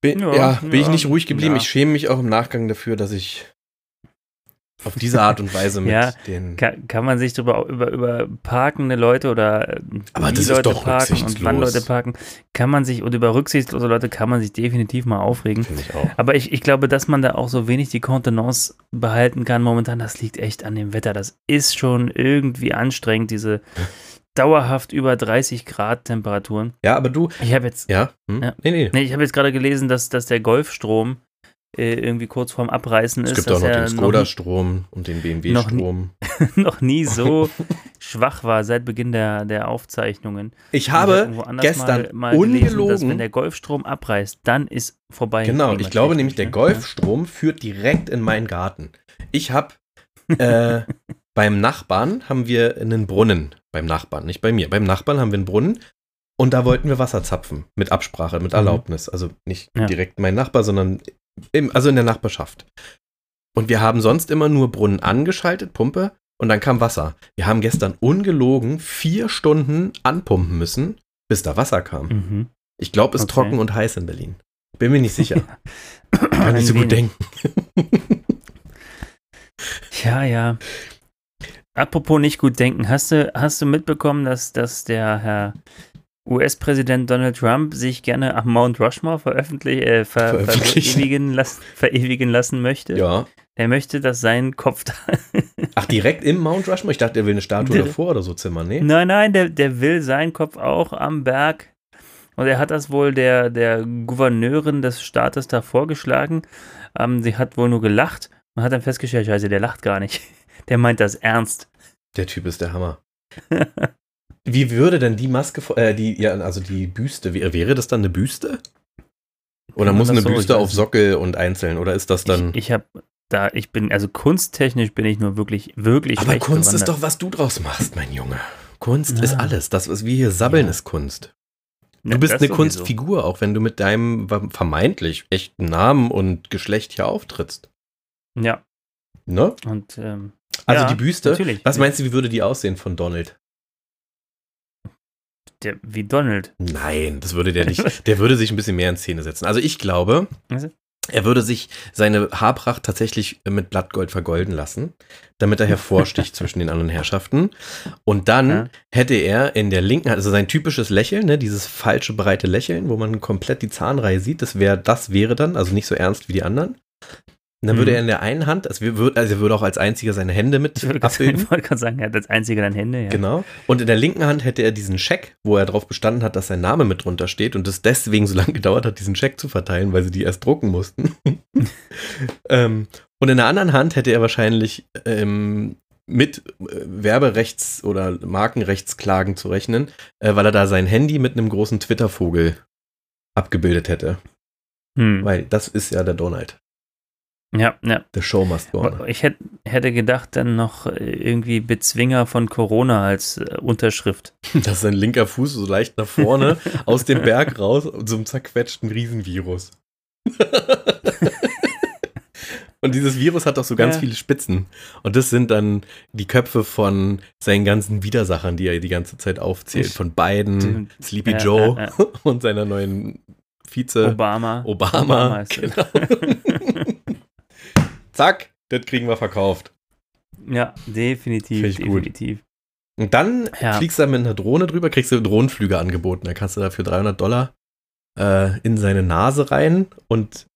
Speaker 5: Bin, ja,
Speaker 6: Ja,
Speaker 5: bin ich
Speaker 6: ja,
Speaker 5: nicht ruhig geblieben.
Speaker 6: ja.
Speaker 5: Ich schäme mich auch im Nachgang dafür, dass ich auf diese Art und Weise mit
Speaker 6: Ja,
Speaker 5: den.
Speaker 6: Kann, kann man sich drüber, über, über parkende Leute oder
Speaker 5: Aber
Speaker 6: wie
Speaker 5: das ist
Speaker 6: Leute
Speaker 5: doch
Speaker 6: parken und wann. Leute parken, kann man sich, und über rücksichtslose Leute kann man sich definitiv mal aufregen.
Speaker 5: Finde ich auch.
Speaker 6: Aber ich, ich glaube, dass man da auch so wenig die Kontenance behalten kann momentan, das liegt echt an dem Wetter. Das ist schon irgendwie anstrengend, diese dauerhaft über 30 Grad Temperaturen.
Speaker 5: Ja, aber du.
Speaker 6: Ich habe jetzt,
Speaker 5: Ja? Hm?
Speaker 6: Ja.
Speaker 5: Nee, nee.
Speaker 6: nee, ich habe jetzt gerade gelesen, dass, dass der Golfstrom irgendwie kurz vorm Abreißen
Speaker 5: Es
Speaker 6: ist.
Speaker 5: gibt auch noch den
Speaker 6: noch
Speaker 5: Skoda-Strom und den BMW-Strom.
Speaker 6: noch nie so schwach war seit Beginn der, der Aufzeichnungen.
Speaker 5: Ich habe gestern
Speaker 6: mal, mal gelesen, dass
Speaker 5: ungelogen.
Speaker 6: wenn der Golfstrom abreißt, dann ist vorbei.
Speaker 5: genau, ich glaube nämlich, der
Speaker 6: ne?
Speaker 5: Golfstrom führt direkt in meinen Garten. Ich habe äh, beim Nachbarn haben wir einen Brunnen. Beim Nachbarn, nicht bei mir. Beim Nachbarn haben wir einen Brunnen und da wollten wir Wasser zapfen. Mit Absprache, mit
Speaker 6: Mhm.
Speaker 5: Erlaubnis. Also nicht
Speaker 6: Ja.
Speaker 5: direkt mein Nachbar, sondern im, also in der Nachbarschaft. Und wir haben sonst immer nur Brunnen angeschaltet, Pumpe, und dann kam Wasser. Wir haben gestern ungelogen vier Stunden anpumpen müssen, bis da Wasser kam.
Speaker 6: Mhm.
Speaker 5: Ich glaube, es ist
Speaker 6: Okay.
Speaker 5: trocken und heiß in Berlin. Bin mir nicht sicher. Kann
Speaker 6: Ein
Speaker 5: nicht so gut denken.
Speaker 6: Ja, ja. Apropos nicht gut denken, hast du, hast du mitbekommen, dass, dass der Herr US-Präsident Donald Trump sich gerne am Mount Rushmore veröffentlich, äh, ver,
Speaker 5: Veröffentlichen.
Speaker 6: verewigen, lassen, verewigen lassen möchte?
Speaker 5: Ja.
Speaker 6: der möchte, dass sein Kopf da.
Speaker 5: Ach, direkt im Mount Rushmore? Ich dachte, er will eine Statue
Speaker 6: Der-
Speaker 5: davor oder so zimmern. Nee?
Speaker 6: Nein, nein, der, der will seinen Kopf auch am Berg. Und er hat das wohl der, der Gouverneurin des Staates da vorgeschlagen. Ähm, sie hat wohl nur gelacht und hat dann festgestellt, scheiße, der lacht gar nicht. Der meint das ernst.
Speaker 5: Der Typ ist der Hammer. Wie würde denn die Maske, äh, die, ja, also die Büste, wäre, wäre das dann eine Büste? Oder muss eine
Speaker 6: so?
Speaker 5: Büste auf. Sockel und einzeln? Oder ist das dann.
Speaker 6: Ich, ich habe da, ich bin, also kunsttechnisch bin ich nur wirklich, wirklich
Speaker 5: Aber Kunst ist
Speaker 6: bewandert.
Speaker 5: doch, was du draus machst, mein Junge. Kunst
Speaker 6: Ja.
Speaker 5: ist alles. Das, was wir hier sabbeln,
Speaker 6: Ja.
Speaker 5: ist Kunst.
Speaker 6: Ja,
Speaker 5: Du bist
Speaker 6: das
Speaker 5: eine
Speaker 6: sowieso.
Speaker 5: Kunstfigur, auch wenn du mit deinem vermeintlich echten Namen und Geschlecht hier auftrittst.
Speaker 6: Ja,
Speaker 5: Ne?
Speaker 6: und ähm,
Speaker 5: Also
Speaker 6: Ja,
Speaker 5: die Büste.
Speaker 6: natürlich.
Speaker 5: Was meinst du, wie würde die aussehen von Donald?
Speaker 6: Der, wie Donald.
Speaker 5: Nein, das würde der nicht. Der würde sich ein bisschen mehr in Szene setzen. Also ich glaube, er würde sich seine Haarpracht tatsächlich mit Blattgold vergolden lassen, damit er hervorsticht zwischen den anderen Herrschaften. Und dann
Speaker 6: Ja.
Speaker 5: hätte er in der linken Hand, also sein typisches Lächeln, ne, dieses falsche breite Lächeln, wo man komplett die Zahnreihe sieht, das wäre, das wäre dann, also nicht so ernst wie die anderen. Und dann würde
Speaker 6: Mhm.
Speaker 5: er in der einen Hand, also, würd, also er würde auch als einziger seine Hände mit
Speaker 6: Ich würde
Speaker 5: abbilden.
Speaker 6: ich wollte gerade sagen, er hat als einziger dann Hände. Ja.
Speaker 5: Genau. Und in der linken Hand hätte er diesen Scheck, wo er darauf bestanden hat, dass sein Name mit drunter steht und es deswegen so lange gedauert hat, diesen Scheck zu verteilen, weil sie die erst drucken mussten. ähm, und in der anderen Hand hätte er wahrscheinlich ähm, mit äh, Werberechts- oder Markenrechtsklagen zu rechnen, äh, weil er da sein Handy mit einem großen Twitter-Vogel abgebildet hätte.
Speaker 6: Hm.
Speaker 5: Weil das ist ja der Donald.
Speaker 6: Ja, ja.
Speaker 5: The show must go on.
Speaker 6: Ich hätte, hätte gedacht, dann noch äh, irgendwie Bezwinger von Corona als äh, Unterschrift.
Speaker 5: Das ist sein linker Fuß so leicht nach vorne aus dem Berg raus und so einem zerquetschten Riesenvirus. und dieses Virus hat doch so ganz
Speaker 6: Ja.
Speaker 5: viele Spitzen. Und das sind dann die Köpfe von seinen ganzen Widersachern, die er die ganze Zeit aufzählt. Von Biden. Sleepy
Speaker 6: Ja,
Speaker 5: Joe
Speaker 6: ja,
Speaker 5: und seiner neuen Vize
Speaker 6: Obama.
Speaker 5: Obama.
Speaker 6: ist
Speaker 5: genau. Zack, das kriegen wir verkauft.
Speaker 6: ja, definitiv.
Speaker 5: Ich gut.
Speaker 6: definitiv.
Speaker 5: Und dann
Speaker 6: Ja.
Speaker 5: fliegst du da mit einer Drohne drüber, kriegst du Drohnenflüge angeboten. Da kannst du da für 300 Dollar äh, in seine Nase rein und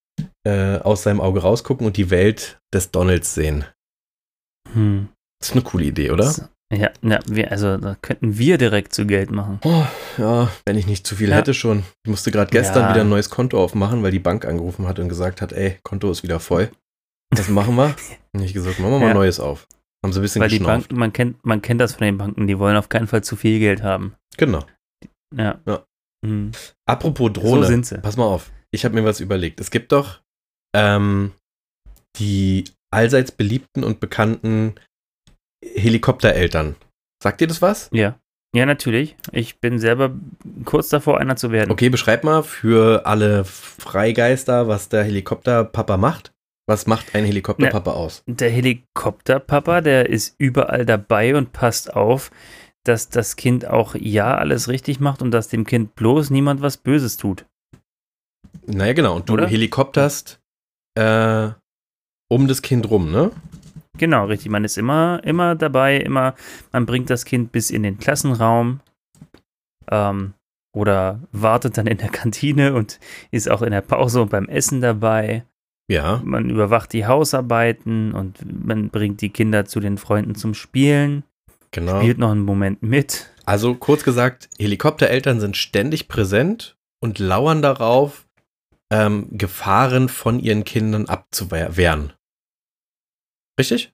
Speaker 5: äh, aus seinem Auge rausgucken und die Welt des Donalds sehen.
Speaker 6: Hm.
Speaker 5: Das ist eine coole Idee, oder?
Speaker 6: Ja, ja wir, also da könnten wir direkt zu Geld machen.
Speaker 5: Oh, ja, wenn ich nicht zu viel
Speaker 6: Ja.
Speaker 5: hätte schon. Ich musste gerade gestern
Speaker 6: Ja.
Speaker 5: wieder ein neues Konto aufmachen, weil die Bank angerufen hat und gesagt hat, ey, Konto ist wieder voll. Was machen wir? Und ich gesagt, machen wir mal
Speaker 6: Ja.
Speaker 5: neues auf. Haben sie ein bisschen
Speaker 6: Weil die
Speaker 5: geschnauft.
Speaker 6: Banken, man kennt, man kennt das von den Banken, die wollen auf keinen Fall zu viel Geld haben.
Speaker 5: Genau.
Speaker 6: Ja.
Speaker 5: Ja.
Speaker 6: Hm.
Speaker 5: Apropos Drohne.
Speaker 6: So sind sie.
Speaker 5: Pass mal auf, ich habe mir was überlegt. Es gibt doch ähm, die allseits beliebten und bekannten Helikoptereltern. Sagt dir das was?
Speaker 6: Ja. Ja, natürlich. Ich bin selber kurz davor, einer zu werden.
Speaker 5: Okay, beschreib mal für alle Freigeister, was der Helikopterpapa macht. Was macht ein Helikopterpapa aus?
Speaker 6: Der Helikopterpapa, der ist überall dabei und passt auf, dass das Kind auch ja alles richtig macht und dass dem Kind bloß niemand was Böses tut.
Speaker 5: Naja, genau. Und du
Speaker 6: Oder?
Speaker 5: helikopterst äh, um das Kind rum, ne?
Speaker 6: Genau, richtig. Man ist immer, immer dabei, immer, man bringt das Kind bis in den Klassenraum ähm, oder wartet dann in der Kantine und ist auch in der Pause und beim Essen dabei.
Speaker 5: Ja.
Speaker 6: Man überwacht die Hausarbeiten und man bringt die Kinder zu den Freunden zum Spielen,
Speaker 5: Genau.
Speaker 6: spielt noch einen Moment mit.
Speaker 5: Also kurz gesagt, Helikoptereltern sind ständig präsent und lauern darauf, ähm, Gefahren von ihren Kindern abzuwehren. Richtig?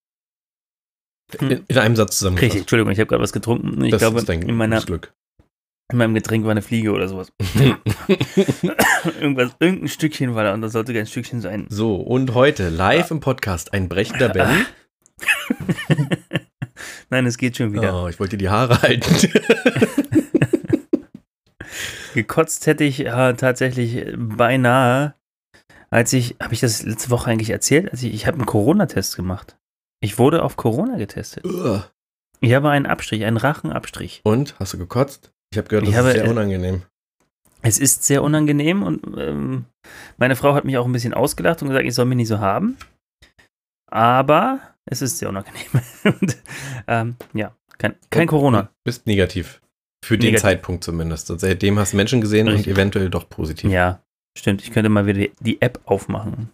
Speaker 6: Hm.
Speaker 5: In, in einem Satz zusammengefasst.
Speaker 6: Richtig, Entschuldigung, ich habe gerade was getrunken. Ich
Speaker 5: das
Speaker 6: glaube, in, meiner. In meinem Getränk war eine Fliege oder sowas. Irgendwas, irgendein Stückchen war da und das sollte kein Stückchen sein.
Speaker 5: so, und heute live im Podcast ein brechender Ben.
Speaker 6: Nein, es geht schon wieder.
Speaker 5: Oh, ich wollte dir die Haare halten.
Speaker 6: Gekotzt hätte ich äh, tatsächlich beinahe, als ich, habe ich das letzte Woche eigentlich erzählt? Also ich, ich habe einen Corona-Test gemacht. Ich wurde auf Corona getestet.
Speaker 5: Ugh.
Speaker 6: Ich habe einen Abstrich, einen Rachenabstrich.
Speaker 5: und, hast du gekotzt? Ich habe gehört, das
Speaker 6: Ich habe-
Speaker 5: ist sehr unangenehm.
Speaker 6: Es ist sehr unangenehm und ähm, meine Frau hat mich auch ein bisschen ausgelacht und gesagt, ich soll mich nicht so haben. Aber es ist sehr unangenehm. und, ähm, ja, kein, kein
Speaker 5: Und-
Speaker 6: Corona.
Speaker 5: und Bist negativ. Für den
Speaker 6: Negativ.
Speaker 5: Zeitpunkt zumindest. Und seitdem hast du Menschen gesehen
Speaker 6: Richtig.
Speaker 5: und eventuell doch positiv.
Speaker 6: Ja, stimmt. Ich könnte mal wieder die, die App aufmachen.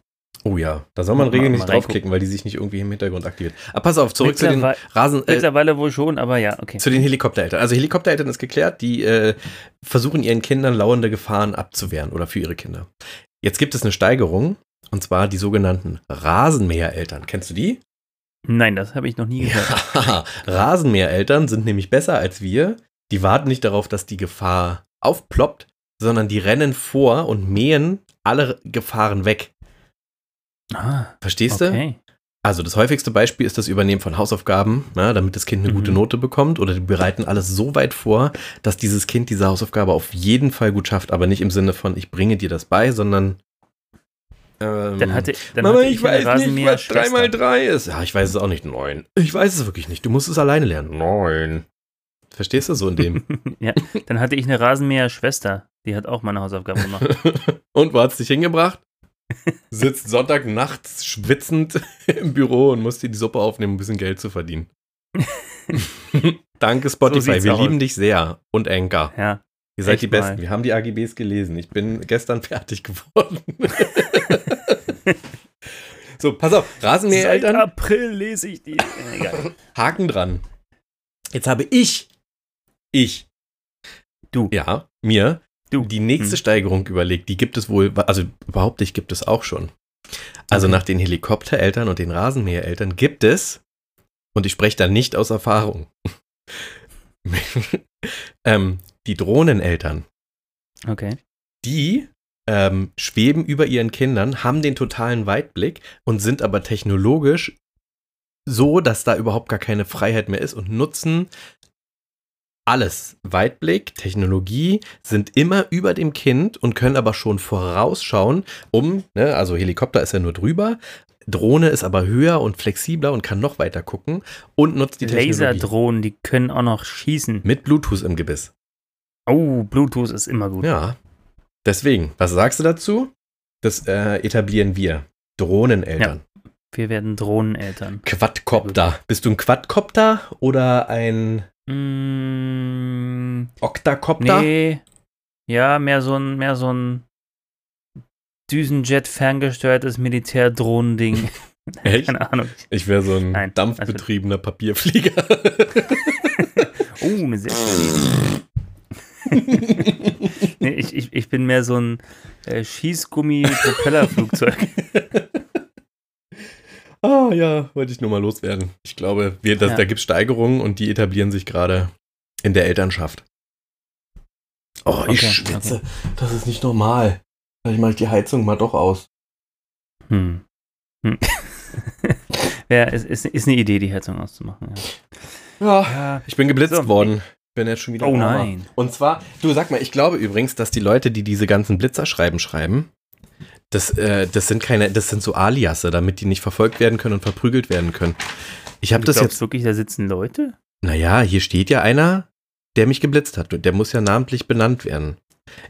Speaker 5: Oh ja, da soll man regelmäßig draufklicken, weil die sich nicht irgendwie im Hintergrund aktiviert. Aber pass auf, zurück zu den Rasen, äh,
Speaker 6: Mittlerweile wohl schon, aber ja, okay.
Speaker 5: zu den Helikoptereltern. Also Helikoptereltern ist geklärt, die äh, versuchen ihren Kindern lauernde Gefahren abzuwehren oder für ihre Kinder. Jetzt gibt es eine Steigerung und zwar die sogenannten Rasenmähereltern. Kennst du die?
Speaker 6: Nein, das habe ich noch nie gehört.
Speaker 5: Ja, Rasenmähereltern sind nämlich besser als wir. Die warten nicht darauf, dass die Gefahr aufploppt, sondern die rennen vor und mähen alle Gefahren weg.
Speaker 6: Ah,
Speaker 5: Verstehst du?
Speaker 6: okay.
Speaker 5: Also das häufigste Beispiel ist das Übernehmen von Hausaufgaben, ja, damit das Kind eine
Speaker 6: Mhm.
Speaker 5: gute Note bekommt. Oder die bereiten alles so weit vor, dass dieses Kind diese Hausaufgabe auf jeden Fall gut schafft. Aber nicht im Sinne von, ich bringe dir das bei, sondern ähm,
Speaker 6: Dann hatte, dann
Speaker 5: Mama,
Speaker 6: hatte
Speaker 5: ich
Speaker 6: ich eine
Speaker 5: weiß nicht, was 3 mal
Speaker 6: Rasenmäher-Schwester.
Speaker 5: 3 ist. Ja, ich weiß es auch nicht. Neun. Ich weiß es wirklich nicht. Du musst es alleine lernen. Neun. Verstehst du so in dem?
Speaker 6: ja, dann hatte ich eine Rasenmäher-Schwester. Die hat auch meine Hausaufgaben gemacht.
Speaker 5: und wo hat's dich hingebracht? Sitzt Sonntag nachts schwitzend im Büro und musst dir die Suppe aufnehmen, um ein bisschen Geld zu verdienen. Danke Spotify,
Speaker 6: sieht's
Speaker 5: wir
Speaker 6: aus.
Speaker 5: lieben dich sehr. Und Anchor.
Speaker 6: Ja,
Speaker 5: Ihr seid die Besten.
Speaker 6: mal.
Speaker 5: Wir haben die AGBs gelesen. Ich bin gestern fertig geworden. so, pass auf.
Speaker 6: Seit
Speaker 5: Rasenmähereltern,
Speaker 6: April lese ich die. Egal.
Speaker 5: Haken dran. Jetzt habe ich, ich,
Speaker 6: Du.
Speaker 5: ja, mir,
Speaker 6: Du.
Speaker 5: die nächste
Speaker 6: Hm.
Speaker 5: Steigerung überlegt. Die gibt es wohl, also behaupte ich, gibt es auch schon. Also
Speaker 6: Okay.
Speaker 5: nach den Helikoptereltern und den Rasenmähereltern gibt es, und ich spreche da nicht aus Erfahrung, ähm, die Drohneneltern.
Speaker 6: Okay.
Speaker 5: die ähm, schweben über ihren Kindern, haben den totalen Weitblick und sind aber technologisch so, dass da überhaupt gar keine Freiheit mehr ist und nutzen alles. Weitblick, Technologie sind immer über dem Kind und können aber schon vorausschauen, um, ne, also Helikopter ist ja nur drüber, Drohne ist aber höher und flexibler und kann noch weiter gucken und nutzt die Technologie
Speaker 6: Laserdrohnen, die können auch noch schießen.
Speaker 5: mit Bluetooth im Gebiss.
Speaker 6: Oh, Bluetooth ist immer gut.
Speaker 5: Ja. Deswegen, was sagst du dazu? Das äh, etablieren wir. Drohneneltern.
Speaker 6: Wir werden Drohneneltern.
Speaker 5: Quadcopter. Bist du ein Quadcopter oder ein
Speaker 6: Mm,
Speaker 5: Octacopter?
Speaker 6: nee. Ja, mehr so ein, mehr so ein Düsenjet ferngesteuertes Militärdrohnending.
Speaker 5: Echt?
Speaker 6: Keine Ahnung.
Speaker 5: Ich wäre so ein
Speaker 6: Nein,
Speaker 5: dampfbetriebener Papierflieger.
Speaker 6: Oh, eine sehr nee, ich, ich, ich bin mehr so ein äh, Schießgummi-Propellerflugzeug.
Speaker 5: Ah ja, wollte ich nur mal loswerden. Ich glaube, wir, das,
Speaker 6: Ja.
Speaker 5: da gibt es Steigerungen und die etablieren sich gerade in der Elternschaft. Oh, ich
Speaker 6: Okay,
Speaker 5: schwitze. Das ist nicht normal. Vielleicht mache ich die Heizung mal doch aus.
Speaker 6: Hm. Hm. ja, ist, ist, ist eine Idee, die Heizung auszumachen.
Speaker 5: Ja.
Speaker 6: Ja.
Speaker 5: Ich bin geblitzt
Speaker 6: So.
Speaker 5: worden. Bin jetzt schon wieder.
Speaker 6: Oh nein.
Speaker 5: Und zwar, du sag mal, ich glaube übrigens, dass die Leute, die diese ganzen Blitzerschreiben schreiben, das, äh, das sind keine, das sind so Aliasse, damit die nicht verfolgt werden können und verprügelt werden können. Ich habe das
Speaker 6: glaubst
Speaker 5: jetzt,
Speaker 6: wirklich, da sitzen Leute?
Speaker 5: naja, hier steht ja einer, der mich geblitzt hat. Der muss ja namentlich benannt werden.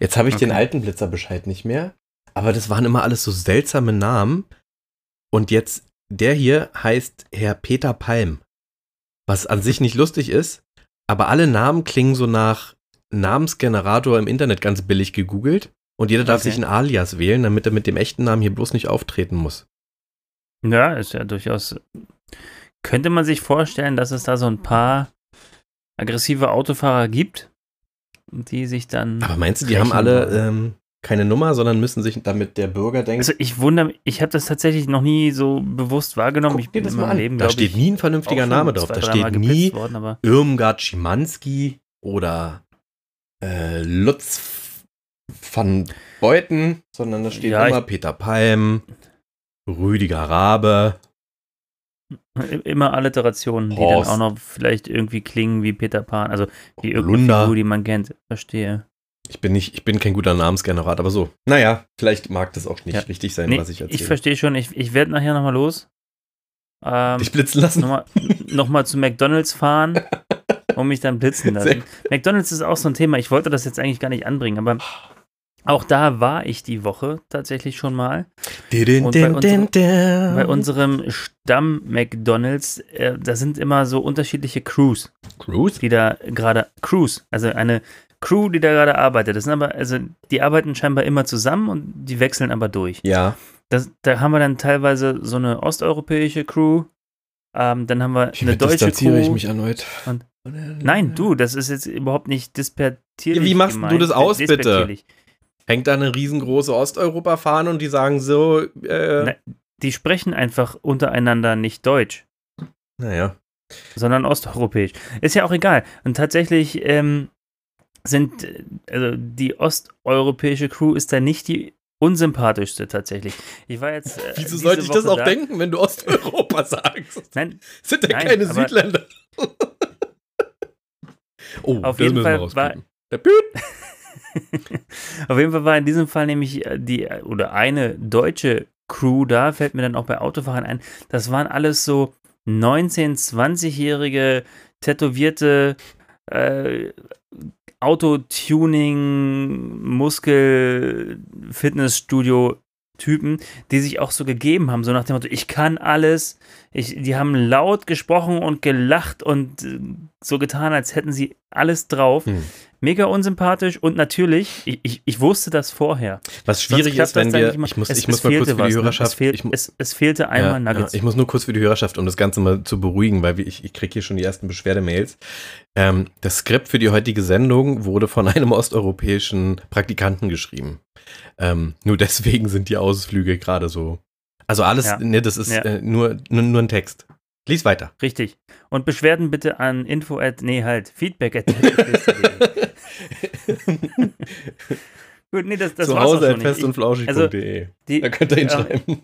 Speaker 5: Jetzt habe ich den
Speaker 6: Okay.
Speaker 5: alten Blitzerbescheid nicht mehr, aber das waren immer alles so seltsame Namen. Und jetzt, der hier heißt Herr Peter Palm. Was an sich nicht lustig ist, aber alle Namen klingen so nach Namensgenerator im Internet ganz billig gegoogelt. Und jeder darf
Speaker 6: Okay.
Speaker 5: sich ein Alias wählen, damit er mit dem echten Namen hier bloß nicht auftreten muss.
Speaker 6: Ja, ist ja durchaus. Könnte man sich vorstellen, dass es da so ein paar aggressive Autofahrer gibt, die sich dann.
Speaker 5: Aber meinst du, die haben alle ähm, keine Nummer, sondern müssen sich, damit der Bürger denkt,
Speaker 6: Also ich wundere, ich habe das tatsächlich noch nie so bewusst wahrgenommen. ich
Speaker 5: Guck dir
Speaker 6: bin
Speaker 5: das
Speaker 6: in
Speaker 5: mal.
Speaker 6: Leben,
Speaker 5: da steht
Speaker 6: ich,
Speaker 5: nie ein vernünftiger Name drauf.
Speaker 6: zwei,
Speaker 5: Da steht nie
Speaker 6: Worden, aber
Speaker 5: Irmgard Schimanski oder äh, Lutz van Beuten, sondern da steht
Speaker 6: Ja,
Speaker 5: immer Peter Palm, Rüdiger Rabe.
Speaker 6: immer Alliterationen, die
Speaker 5: Horst.
Speaker 6: dann auch noch vielleicht irgendwie klingen wie Peter Pan, also wie irgendeine. Figur, die man kennt. Verstehe.
Speaker 5: Ich bin nicht, ich bin kein guter Namensgenerator, aber so. Naja, vielleicht mag das auch nicht
Speaker 6: Ja.
Speaker 5: richtig sein,
Speaker 6: Nee,
Speaker 5: was ich
Speaker 6: ich
Speaker 5: erzähle.
Speaker 6: verstehe schon, ich, ich werde nachher nochmal los. Ähm,
Speaker 5: Dich blitzen lassen.
Speaker 6: nochmal noch mal zu McDonalds fahren und mich dann blitzen lassen. McDonalds ist auch so ein Thema. Ich wollte das jetzt eigentlich gar nicht anbringen, aber auch da war ich die Woche tatsächlich schon mal. Und bei unserem-. Bei unserem Stamm McDonalds, äh, da sind immer so unterschiedliche Crews,
Speaker 5: Cruise?
Speaker 6: die da gerade Crews, also eine Crew, die da gerade arbeitet. Das sind aber, also die arbeiten scheinbar immer zusammen und die wechseln aber durch.
Speaker 5: Ja.
Speaker 6: Das, da haben wir dann teilweise so eine osteuropäische Crew. Ähm, dann haben wir eine
Speaker 5: Hiermit
Speaker 6: deutsche Crew.
Speaker 5: ich mich erneut.
Speaker 6: Und- Nein, du, das ist jetzt überhaupt nicht dispertierlich.
Speaker 5: Ja, wie machst
Speaker 6: gemeint,
Speaker 5: du das aus, bitte? Hängt da eine riesengroße Osteuropa-Fahne und die sagen so, äh,
Speaker 6: Ne. Die sprechen einfach untereinander nicht Deutsch.
Speaker 5: naja.
Speaker 6: sondern osteuropäisch. Ist ja auch egal. Und tatsächlich ähm, sind, also die osteuropäische Crew ist da nicht die unsympathischste tatsächlich. Ich war jetzt. Äh,
Speaker 5: Wieso sollte ich das
Speaker 6: Woche
Speaker 5: auch
Speaker 6: da.
Speaker 5: denken, wenn du Osteuropa sagst?
Speaker 6: Nein,
Speaker 5: Sind ja
Speaker 6: Nein,
Speaker 5: keine Südländer. oh,
Speaker 6: Auf
Speaker 5: das
Speaker 6: jeden Fall
Speaker 5: rauskriegen.
Speaker 6: Auf jeden Fall war in diesem Fall nämlich äh, die äh, oder eine deutsche Crew da, fällt mir dann auch bei Autofahrern ein. Das waren alles so 19-, 20-jährige, tätowierte äh, Autotuning, Muskel, Fitnessstudio Typen, die sich auch so gegeben haben, so nach dem Motto, ich kann alles. Ich, die haben laut gesprochen und gelacht und äh, so getan, als hätten sie alles drauf.
Speaker 5: Hm.
Speaker 6: Mega unsympathisch und natürlich, ich, ich, ich wusste das vorher.
Speaker 5: Was schwierig ist, wenn wir,
Speaker 6: immer-
Speaker 5: ich muss,
Speaker 6: es,
Speaker 5: ich muss mal kurz für die
Speaker 6: ne?
Speaker 5: Hörerschaft,
Speaker 6: Es, fehl, es, es fehlte einmal
Speaker 5: ja,
Speaker 6: Nuggets.
Speaker 5: Ja, ich muss nur kurz für die Hörerschaft, um das Ganze mal zu beruhigen, weil ich, ich kriege hier schon die ersten Beschwerdemails. Ähm, das Skript für die heutige Sendung wurde von einem osteuropäischen Praktikanten geschrieben. Ähm, nur deswegen sind die Ausflüge gerade so. Also alles,
Speaker 6: Ja.
Speaker 5: ne, das ist
Speaker 6: Ja.
Speaker 5: äh, nur, nur, nur ein Text. Lies weiter.
Speaker 6: Richtig. Und Beschwerden bitte an info at, nee halt, feedback at Gut, nee, das, das
Speaker 5: Zu Hause at fest und flauschig.de.
Speaker 6: die,
Speaker 5: da könnt ihr hinschreiben.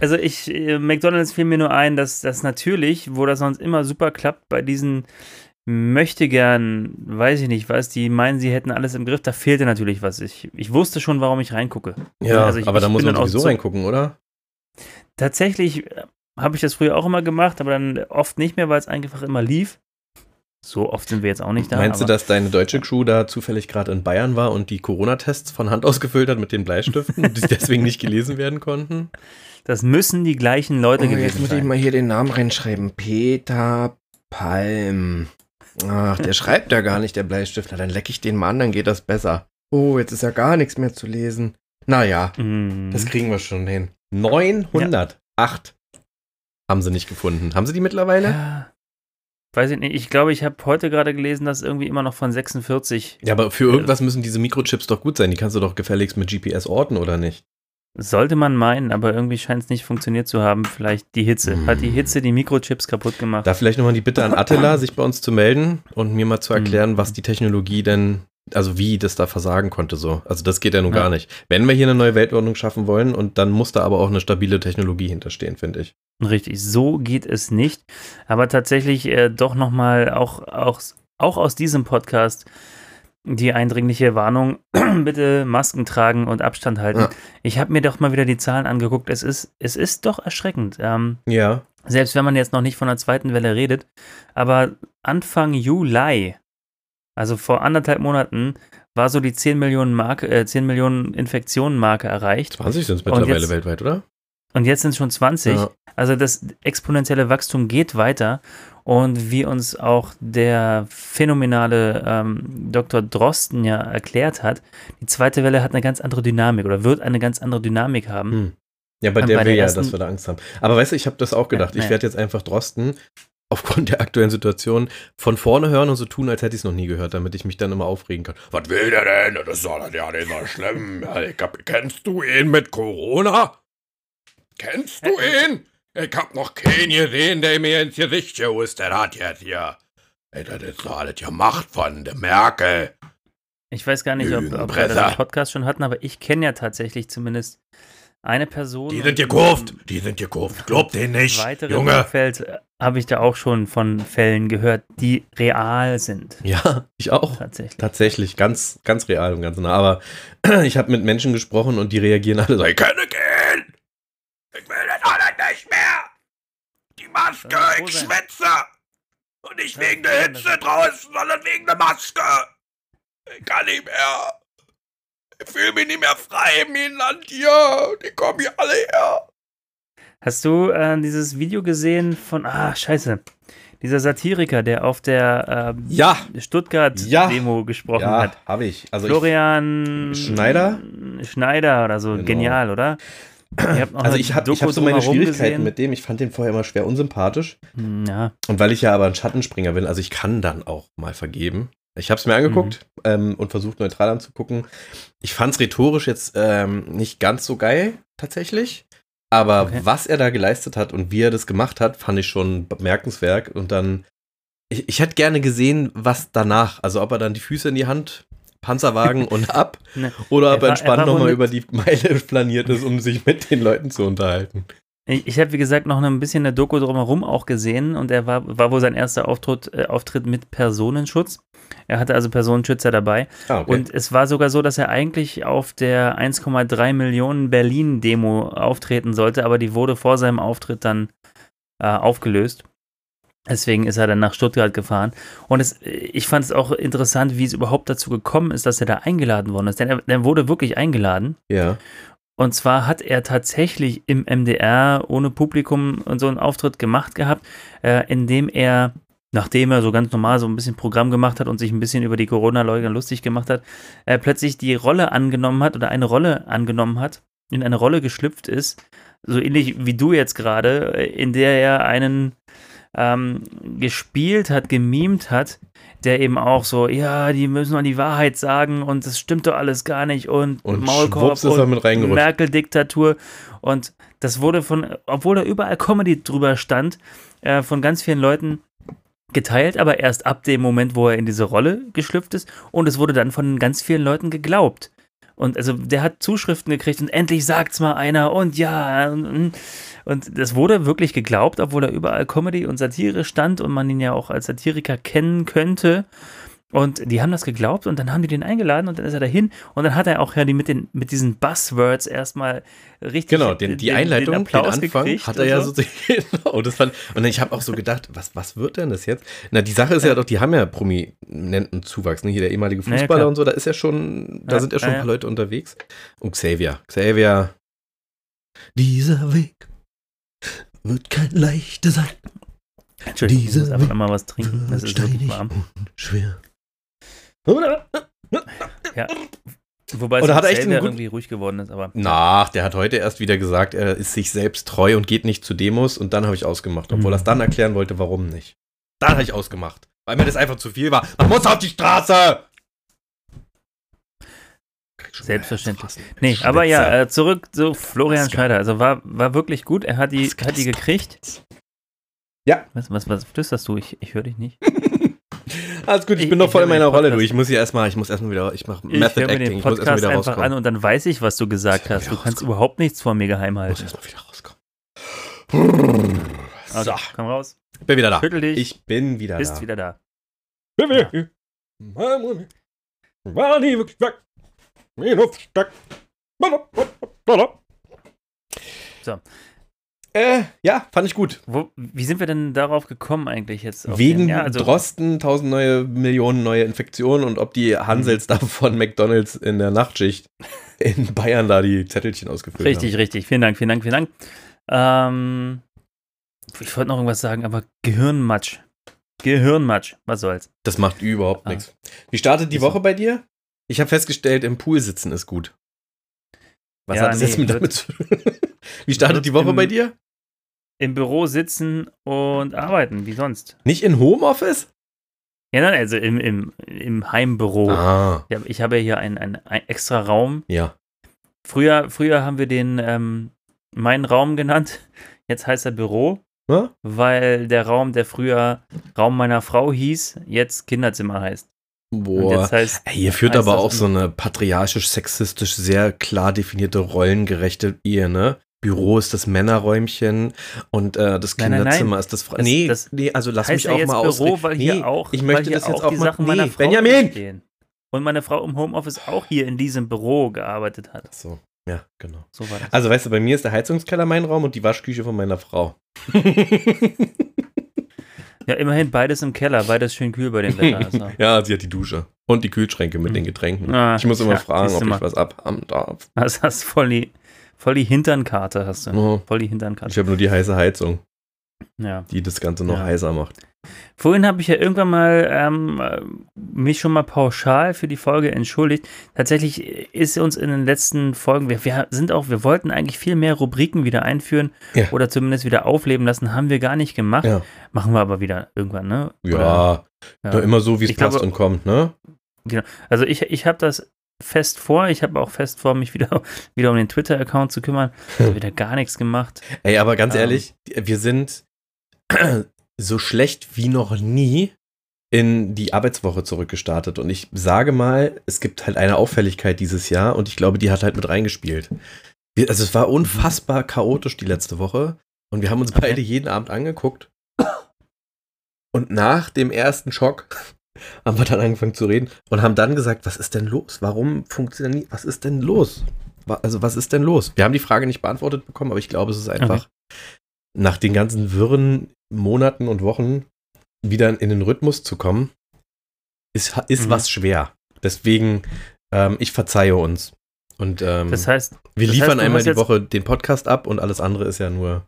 Speaker 6: Also ich, äh, McDonalds fiel mir nur ein, dass das natürlich, wo das sonst immer super klappt, bei diesen möchte gern, weiß ich nicht was, die meinen, sie hätten alles im Griff, da fehlte natürlich was. Ich, ich wusste schon, warum ich reingucke.
Speaker 5: Ja,
Speaker 6: Also ich-
Speaker 5: aber da
Speaker 6: ich
Speaker 5: muss man sowieso
Speaker 6: so-
Speaker 5: reingucken, oder?
Speaker 6: Tatsächlich äh, habe ich das früher auch immer gemacht, aber dann oft nicht mehr, weil es einfach immer lief. So oft sind wir jetzt auch nicht da.
Speaker 5: Meinst du, dass deine deutsche Crew da zufällig gerade in Bayern war und die Corona-Tests von Hand ausgefüllt hat mit den Bleistiften, die deswegen nicht gelesen werden konnten?
Speaker 6: das müssen die gleichen Leute gewesen sein.
Speaker 5: mal hier den Namen reinschreiben. Peter Palm. Ach, der schreibt ja gar nicht, der Bleistift. Na, dann lecke ich den mal an, dann geht das besser. Oh, jetzt ist ja gar nichts mehr zu lesen. Naja,
Speaker 6: Mhm.
Speaker 5: das kriegen wir schon hin. 908 haben sie nicht gefunden. Haben sie die mittlerweile?
Speaker 6: ja. Weiß ich nicht. Ich glaube, ich habe heute gerade gelesen, dass irgendwie immer noch von 46
Speaker 5: Ja, aber für irgendwas müssen diese Mikrochips doch gut sein. Die kannst du doch gefälligst mit GPS orten, oder nicht?
Speaker 6: Sollte man meinen, aber irgendwie scheint es nicht funktioniert zu haben. Vielleicht die Hitze.
Speaker 5: Hm.
Speaker 6: Hat die Hitze die Mikrochips kaputt gemacht?
Speaker 5: Da vielleicht nochmal die Bitte an Attila, sich bei uns zu melden und mir mal zu erklären, was die Technologie denn, also wie das da versagen konnte so. Also das geht ja nun
Speaker 6: Ja.
Speaker 5: gar nicht. Wenn wir hier eine neue Weltordnung schaffen wollen und dann muss da aber auch eine stabile Technologie hinterstehen, finde ich.
Speaker 6: Richtig, so geht es nicht. Aber tatsächlich äh, doch nochmal auch, auch, auch aus diesem Podcast die eindringliche Warnung, bitte Masken tragen und Abstand halten.
Speaker 5: Ja.
Speaker 6: Ich habe mir doch mal wieder die Zahlen angeguckt. Es ist, es ist doch erschreckend. Ähm,
Speaker 5: Ja.
Speaker 6: selbst wenn man jetzt noch nicht von der zweiten Welle redet. Aber Anfang Juli, also vor anderthalb Monaten, war so die 10 Millionen Marke, äh, 10 Millionen Infektionen Marke erreicht.
Speaker 5: 20 sind es mittlerweile
Speaker 6: jetzt-
Speaker 5: weltweit, oder?
Speaker 6: Und jetzt sind es schon 20.
Speaker 5: Ja.
Speaker 6: Also das exponentielle Wachstum geht weiter und wie uns auch der phänomenale ähm, Dr. Drosten ja erklärt hat, die zweite Welle hat eine ganz andere Dynamik oder wird eine ganz andere Dynamik haben.
Speaker 5: Hm. Ja, bei der
Speaker 6: bei
Speaker 5: will
Speaker 6: der
Speaker 5: ja,
Speaker 6: ersten-
Speaker 5: dass wir da Angst haben. Aber weißt du, ich habe das auch gedacht.
Speaker 6: Ja,
Speaker 5: ich
Speaker 6: ja.
Speaker 5: werde jetzt einfach Drosten aufgrund der aktuellen Situation von vorne hören und so tun, als hätte ich es noch nie gehört, damit ich mich dann immer aufregen kann. Was will der denn? Das ist doch ja nicht so schlimm. Ja, hab, kennst du ihn mit Corona? Kennst du ihn? Ich hab noch keinen gesehen, der mir ins Gesicht gehustet hat jetzt hier. Ey, das ist doch alles gemacht von der Merkel.
Speaker 6: Ich weiß gar nicht, ob, ob wir das im Podcast schon hatten, aber ich kenne ja tatsächlich zumindest eine Person.
Speaker 5: Die sind gekauft. Die sind gekauft. Glaub denen nicht.
Speaker 6: weiteren
Speaker 5: Junge.
Speaker 6: Umfeld äh, habe ich da auch schon von Fällen gehört, die real sind.
Speaker 5: Ja, ich auch.
Speaker 6: Tatsächlich.
Speaker 5: Tatsächlich, ganz, ganz real und ganz nah. Aber ich habe mit Menschen gesprochen und die reagieren alle so, ich kann gehen! Ich will das alles nicht mehr! Die Maske,
Speaker 6: froh
Speaker 5: ich schwitze! Und nicht
Speaker 6: Ja,
Speaker 5: wegen der Hitze draußen, sondern wegen der Maske! Ich kann nicht mehr! Ich fühle mich nicht mehr frei im Inland hier! Die kommen hier alle her!
Speaker 6: Hast du äh, dieses Video gesehen von, ah, scheiße, dieser Satiriker, der auf der ähm,
Speaker 5: Ja,
Speaker 6: Stuttgart-Demo
Speaker 5: Ja.
Speaker 6: gesprochen
Speaker 5: ja,
Speaker 6: hat.
Speaker 5: habe ich. Also ich,
Speaker 6: Florian
Speaker 5: Schneider?
Speaker 6: Schneider oder so.
Speaker 5: Genau.
Speaker 6: Genial, oder?
Speaker 5: Also ich habe hab so meine Schwierigkeiten
Speaker 6: gesehen.
Speaker 5: mit dem. Ich fand den vorher immer schwer unsympathisch.
Speaker 6: Hm, Ja,
Speaker 5: Und weil ich ja aber ein Schattenspringer bin, also ich kann dann auch mal vergeben. Ich habe es mir angeguckt ähm, und versucht neutral anzugucken. Ich fand es rhetorisch jetzt ähm, nicht ganz so geil, tatsächlich. Aber
Speaker 6: Okay.
Speaker 5: was er da geleistet hat und wie er das gemacht hat, fand ich schon bemerkenswert. Und dann, ich, ich hätte gerne gesehen, was danach, also ob er dann die Füße in die Hand, Panzerwagen und ab,
Speaker 6: Ne.
Speaker 5: oder
Speaker 6: Er
Speaker 5: ob er entspannt nochmal über die Meile planiert ist, um sich mit den Leuten zu unterhalten.
Speaker 6: Ich, ich habe, wie gesagt, noch ein bisschen eine Doku drumherum auch gesehen und er war, war wohl sein erster Auftritt, äh, Auftritt mit Personenschutz. Er hatte also Personenschützer dabei.
Speaker 5: Ah, okay.
Speaker 6: Und es war sogar so, dass er eigentlich auf der 1,3 Millionen Berlin-Demo auftreten sollte, aber die wurde vor seinem Auftritt dann äh, aufgelöst. Deswegen ist er dann nach Stuttgart gefahren. Und es, ich fand es auch interessant, wie es überhaupt dazu gekommen ist, dass er da eingeladen worden ist. Denn er, er wurde wirklich eingeladen.
Speaker 5: ja.
Speaker 6: Und zwar hat er tatsächlich im MDR ohne Publikum und so einen Auftritt gemacht gehabt, äh, in dem er, nachdem er so ganz normal so ein bisschen Programm gemacht hat und sich ein bisschen über die Corona-Leugner lustig gemacht hat, äh, plötzlich die Rolle angenommen hat oder eine Rolle angenommen hat, in eine Rolle geschlüpft ist, so ähnlich wie du jetzt gerade, äh, in der er einen ähm, gespielt hat, gemimt hat, der eben auch so, ja, die müssen mal die Wahrheit sagen und das stimmt doch alles gar nicht und,
Speaker 5: Und
Speaker 6: Maulkorb
Speaker 5: reingerutscht.
Speaker 6: Merkel-Diktatur und das wurde von, obwohl da überall Comedy drüber stand, äh, von ganz vielen Leuten geteilt, aber erst ab dem Moment, wo er in diese Rolle geschlüpft ist und es wurde dann von ganz vielen Leuten geglaubt. Und also der hat Zuschriften gekriegt und endlich sagt's mal einer und ja. Und, und das wurde wirklich geglaubt, obwohl da überall Comedy und Satire stand und man ihn ja auch als Satiriker kennen könnte. Und die haben das geglaubt und dann haben die den eingeladen und dann ist er dahin und dann hat er auch ja die mit, den, mit diesen Buzzwords erstmal richtig
Speaker 5: Genau, den, die Einleitung, den,
Speaker 6: Applaus
Speaker 5: Anfang hat er ja so. genau, das fand, und ich habe auch so gedacht, was, was wird denn das jetzt? Na, die Sache ist ja, doch, die haben ja prominenten Zuwachs, ne? Hier der ehemalige
Speaker 6: Ja, ja,
Speaker 5: Fußballer
Speaker 6: klar.
Speaker 5: und so, da ist ja schon, da
Speaker 6: Ja,
Speaker 5: sind ja schon
Speaker 6: ja,
Speaker 5: ein paar
Speaker 6: ja.
Speaker 5: Leute unterwegs. Und Xavier, Xavier. Dieser Weg wird kein leichter sein.
Speaker 6: Entschuldigung, ich
Speaker 5: Diese
Speaker 6: muss einfach mal was trinken. Das ist wirklich warm.
Speaker 5: schwer.
Speaker 6: Ja. Wobei es
Speaker 5: Oder hat er echt
Speaker 6: irgendwie ruhig geworden ist, aber
Speaker 5: Na, der hat heute erst wieder gesagt, er ist sich selbst treu und geht nicht zu Demos und dann habe ich ausgemacht, obwohl
Speaker 6: Mhm.
Speaker 5: er es dann erklären wollte, warum nicht. Dann habe ich ausgemacht, weil mir das einfach zu viel war. Man muss auf die Straße!
Speaker 6: Selbstverständlich. Nee, aber ja, äh, zurück zu Florian Schneider. Also war, war wirklich gut. Er hat die,
Speaker 5: Was
Speaker 6: hat die gekriegt.
Speaker 5: Ja.
Speaker 6: Was, was, was flüsterst du? Ich, ich höre dich nicht.
Speaker 5: Alles gut, ich
Speaker 6: ich-
Speaker 5: bin noch
Speaker 6: ich
Speaker 5: voll in meiner Rolle,
Speaker 6: Podcast-
Speaker 5: du. Ich muss hier erstmal, ich muss erstmal wieder, ich mache
Speaker 6: Ich
Speaker 5: Method
Speaker 6: mir
Speaker 5: Acting,
Speaker 6: den
Speaker 5: ich muss erstmal
Speaker 6: Podcast
Speaker 5: wieder
Speaker 6: einfach
Speaker 5: rauskommen.
Speaker 6: an und dann weiß ich, was du gesagt
Speaker 5: Ich
Speaker 6: hast. Du kannst überhaupt nichts vor mir geheim
Speaker 5: Ich muss
Speaker 6: halten.
Speaker 5: erstmal wieder rauskommen.
Speaker 6: Also,
Speaker 5: So,
Speaker 6: komm raus.
Speaker 5: bin wieder da.
Speaker 6: Schüttel dich.
Speaker 5: Ich bin wieder
Speaker 6: bist
Speaker 5: da.
Speaker 6: wieder da.
Speaker 5: Bin wieder hier. War nie wirklich weg. Versteckt.
Speaker 6: So.
Speaker 5: Äh, ja, fand ich gut.
Speaker 6: Wo, wie sind wir denn darauf gekommen eigentlich jetzt?
Speaker 5: Wegen
Speaker 6: den, ja, also,
Speaker 5: Drosten, tausend neue Millionen neue Infektionen und ob die Hansels da von McDonalds in der Nachtschicht in Bayern da die Zettelchen ausgefüllt
Speaker 6: Richtig,
Speaker 5: haben.
Speaker 6: richtig. Vielen Dank, vielen Dank, vielen Dank. Ähm, ich wollte noch irgendwas sagen, aber Gehirnmatsch. Gehirnmatsch. Was soll's?
Speaker 5: Das macht überhaupt
Speaker 6: Ah.
Speaker 5: nichts. Wie startet die. Woche bei dir? Ich habe festgestellt, im Pool sitzen ist gut. Was
Speaker 6: Ja,
Speaker 5: hat das
Speaker 6: nee,
Speaker 5: jetzt mit damit zu tun? Wie startet die Woche
Speaker 6: im-
Speaker 5: bei dir?
Speaker 6: Im Büro sitzen und arbeiten, wie sonst.
Speaker 5: Nicht in Homeoffice?
Speaker 6: Ja, nein, also im, im, im Heimbüro.
Speaker 5: Ah,
Speaker 6: ich habe ja hier einen, einen, einen extra Raum.
Speaker 5: ja.
Speaker 6: Früher, früher haben wir den ähm, meinen Raum genannt. Jetzt heißt er Büro,
Speaker 5: Hä?
Speaker 6: weil der Raum, der früher Raum meiner Frau hieß, jetzt Kinderzimmer heißt.
Speaker 5: Boah.
Speaker 6: heißt,
Speaker 5: Ey, Ihr führt aber auch so eine patriarchisch, sexistisch, sehr klar definierte, rollengerechte Ehe, ne? Büro ist das Männerräumchen und äh, das
Speaker 6: Nein, nein, nein.
Speaker 5: Kinderzimmer ist das, Fra
Speaker 6: Das-
Speaker 5: Nee,
Speaker 6: das
Speaker 5: nee, also lass mich auch mal
Speaker 6: weil
Speaker 5: nee,
Speaker 6: auch,
Speaker 5: ich möchte das jetzt
Speaker 6: auch die
Speaker 5: mal.
Speaker 6: Sachen meiner
Speaker 5: Nee,
Speaker 6: Frau
Speaker 5: Benjamin!
Speaker 6: stehen. Und meine Frau im Homeoffice auch hier in diesem Büro gearbeitet hat.
Speaker 5: So, ja, genau.
Speaker 6: So.
Speaker 5: Also, weißt du, bei mir ist der Heizungskeller mein Raum und die Waschküche von meiner Frau.
Speaker 6: Ja, immerhin beides im Keller, beides schön kühl bei dem Wetter. Also.
Speaker 5: ja, sie hat die Dusche und die Kühlschränke mit den Getränken.
Speaker 6: Ah,
Speaker 5: ich muss immer
Speaker 6: ja,
Speaker 5: fragen, ob ich
Speaker 6: mal.
Speaker 5: was abhaben darf.
Speaker 6: Also hast voll die, voll die Hinternkarte hast du.
Speaker 5: Oh,
Speaker 6: Voll die Hinternkarte.
Speaker 5: ich habe nur die heiße Heizung,
Speaker 6: Ja.
Speaker 5: die das Ganze noch
Speaker 6: Ja.
Speaker 5: heißer macht.
Speaker 6: Vorhin habe ich ja irgendwann mal ähm, äh, mich schon mal pauschal für die Folge entschuldigt. Tatsächlich ist uns in den letzten Folgen, wir, wir sind auch, wir wollten eigentlich viel mehr Rubriken wieder einführen
Speaker 5: Ja.
Speaker 6: oder zumindest wieder aufleben lassen, haben wir gar nicht gemacht.
Speaker 5: Ja.
Speaker 6: Machen wir aber wieder irgendwann, ne?
Speaker 5: Ja,
Speaker 6: Oder-
Speaker 5: Doch immer so, wie es
Speaker 6: Ich
Speaker 5: passt
Speaker 6: glaube-
Speaker 5: und kommt, ne?
Speaker 6: Also ich, ich habe das fest vor. Ich habe auch fest vor, mich wieder, wieder um den Twitter-Account zu kümmern. Also wieder gar nichts gemacht.
Speaker 5: Ey, aber ganz
Speaker 6: Ähm.
Speaker 5: ehrlich, wir sind so schlecht wie noch nie in die Arbeitswoche zurückgestartet. Und ich sage mal, es gibt halt eine Auffälligkeit dieses Jahr und ich glaube, die hat halt mit reingespielt. Also es war unfassbar chaotisch die letzte Woche und wir haben uns
Speaker 6: Okay.
Speaker 5: beide jeden Abend angeguckt. Und nach dem ersten Schock haben wir dann angefangen zu reden und haben dann gesagt, was ist denn los? Warum funktioniert, was ist denn los? Also was ist denn los? Wir haben die Frage nicht beantwortet bekommen, aber ich glaube, es ist einfach nach den ganzen wirren Monaten und Wochen wieder in den Rhythmus zu kommen, ist, ist
Speaker 6: Mhm.
Speaker 5: was schwer. Deswegen, ähm, ich verzeihe uns. Und ähm,
Speaker 6: Das heißt,
Speaker 5: wir
Speaker 6: das
Speaker 5: liefern
Speaker 6: heißt,
Speaker 5: einmal die Woche den Podcast ab und alles andere ist ja nur,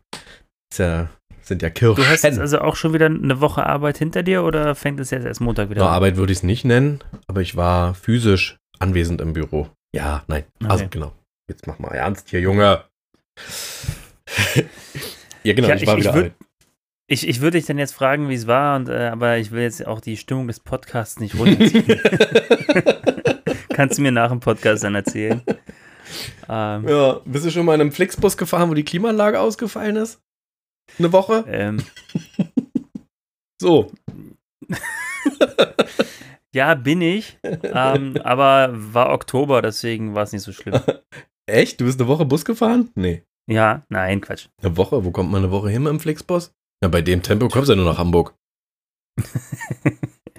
Speaker 5: ist ja, sind ja Kirschen.
Speaker 6: du hast jetzt also auch schon wieder eine Woche Arbeit hinter dir oder fängt es jetzt erst Montag wieder an?
Speaker 5: Arbeit würde ich es nicht nennen, aber ich war physisch anwesend im Büro. Ja, nein. Also
Speaker 6: Okay.
Speaker 5: genau. Jetzt mach mal ernst hier, Junge. ja, genau,
Speaker 6: Ja,
Speaker 5: ich war
Speaker 6: ich- ich
Speaker 5: wieder
Speaker 6: würd-
Speaker 5: alt.
Speaker 6: Ich, ich würde dich dann jetzt fragen, wie es war, und, äh, aber ich will jetzt auch die Stimmung des Podcasts nicht runterziehen. Kannst du mir nach dem Podcast dann erzählen? Ähm,
Speaker 5: Ja, bist du schon mal in einem Flixbus gefahren, wo die Klimaanlage ausgefallen ist? Eine Woche?
Speaker 6: ähm,
Speaker 5: So.
Speaker 6: ja, bin ich, ähm, aber war Oktober, deswegen war es nicht so schlimm.
Speaker 5: Echt? Du bist eine Woche Bus gefahren? Nee.
Speaker 6: Ja, nein, Quatsch.
Speaker 5: Eine Woche? Wo kommt man eine Woche hin mit dem Flixbus? Ja, bei dem Tempo kommst du ja nur nach Hamburg.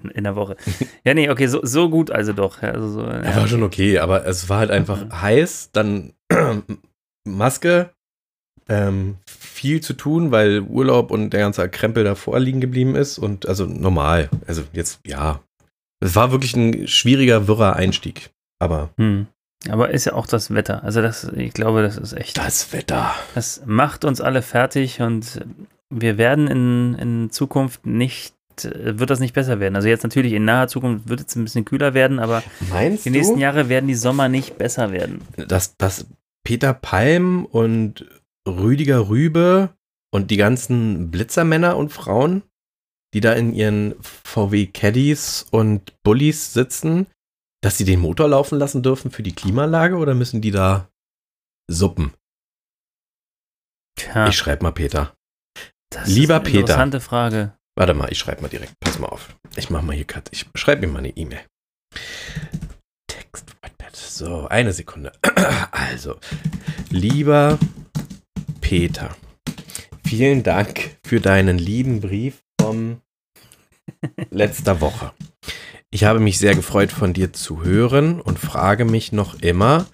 Speaker 6: In, in der Woche. Ja, nee, okay, so, so gut also doch. Also so,
Speaker 5: Ja,
Speaker 6: ja.
Speaker 5: war schon okay, aber es war halt einfach
Speaker 6: Mhm.
Speaker 5: heiß, dann Maske, ähm, viel zu tun, weil Urlaub und der ganze Krempel davor liegen geblieben ist und also normal. Also jetzt, ja. Es war wirklich ein schwieriger, wirrer Einstieg. Aber
Speaker 6: Hm. Aber ist ja auch das Wetter. Also das, ich glaube, das ist echt.
Speaker 5: das Wetter.
Speaker 6: Das macht uns alle fertig und wir werden in, in Zukunft nicht, äh, wird das nicht besser werden. Also jetzt natürlich in naher Zukunft wird es ein bisschen kühler werden, aber
Speaker 5: Meinst
Speaker 6: die
Speaker 5: du,
Speaker 6: nächsten Jahre werden die Sommer nicht besser werden.
Speaker 5: dass, dass Peter Palm und Rüdiger Rübe und die ganzen Blitzermänner und Frauen, die da in ihren VW Caddies und Bullies sitzen, dass sie den Motor laufen lassen dürfen für die Klimaanlage oder müssen die da suppen?
Speaker 6: Tja,
Speaker 5: Ich schreibe mal Peter.
Speaker 6: Das
Speaker 5: lieber Peter.
Speaker 6: Interessante Frage.
Speaker 5: Warte mal, ich schreibe mal direkt. Pass mal auf. Ich mache mal hier Cut. Ich schreibe mir mal eine E-Mail. Text, Wattpad. So, eine Sekunde. Also, lieber Peter, vielen Dank für deinen lieben Brief vom letzter Woche. Ich habe mich sehr gefreut, von dir zu hören und frage mich noch immer,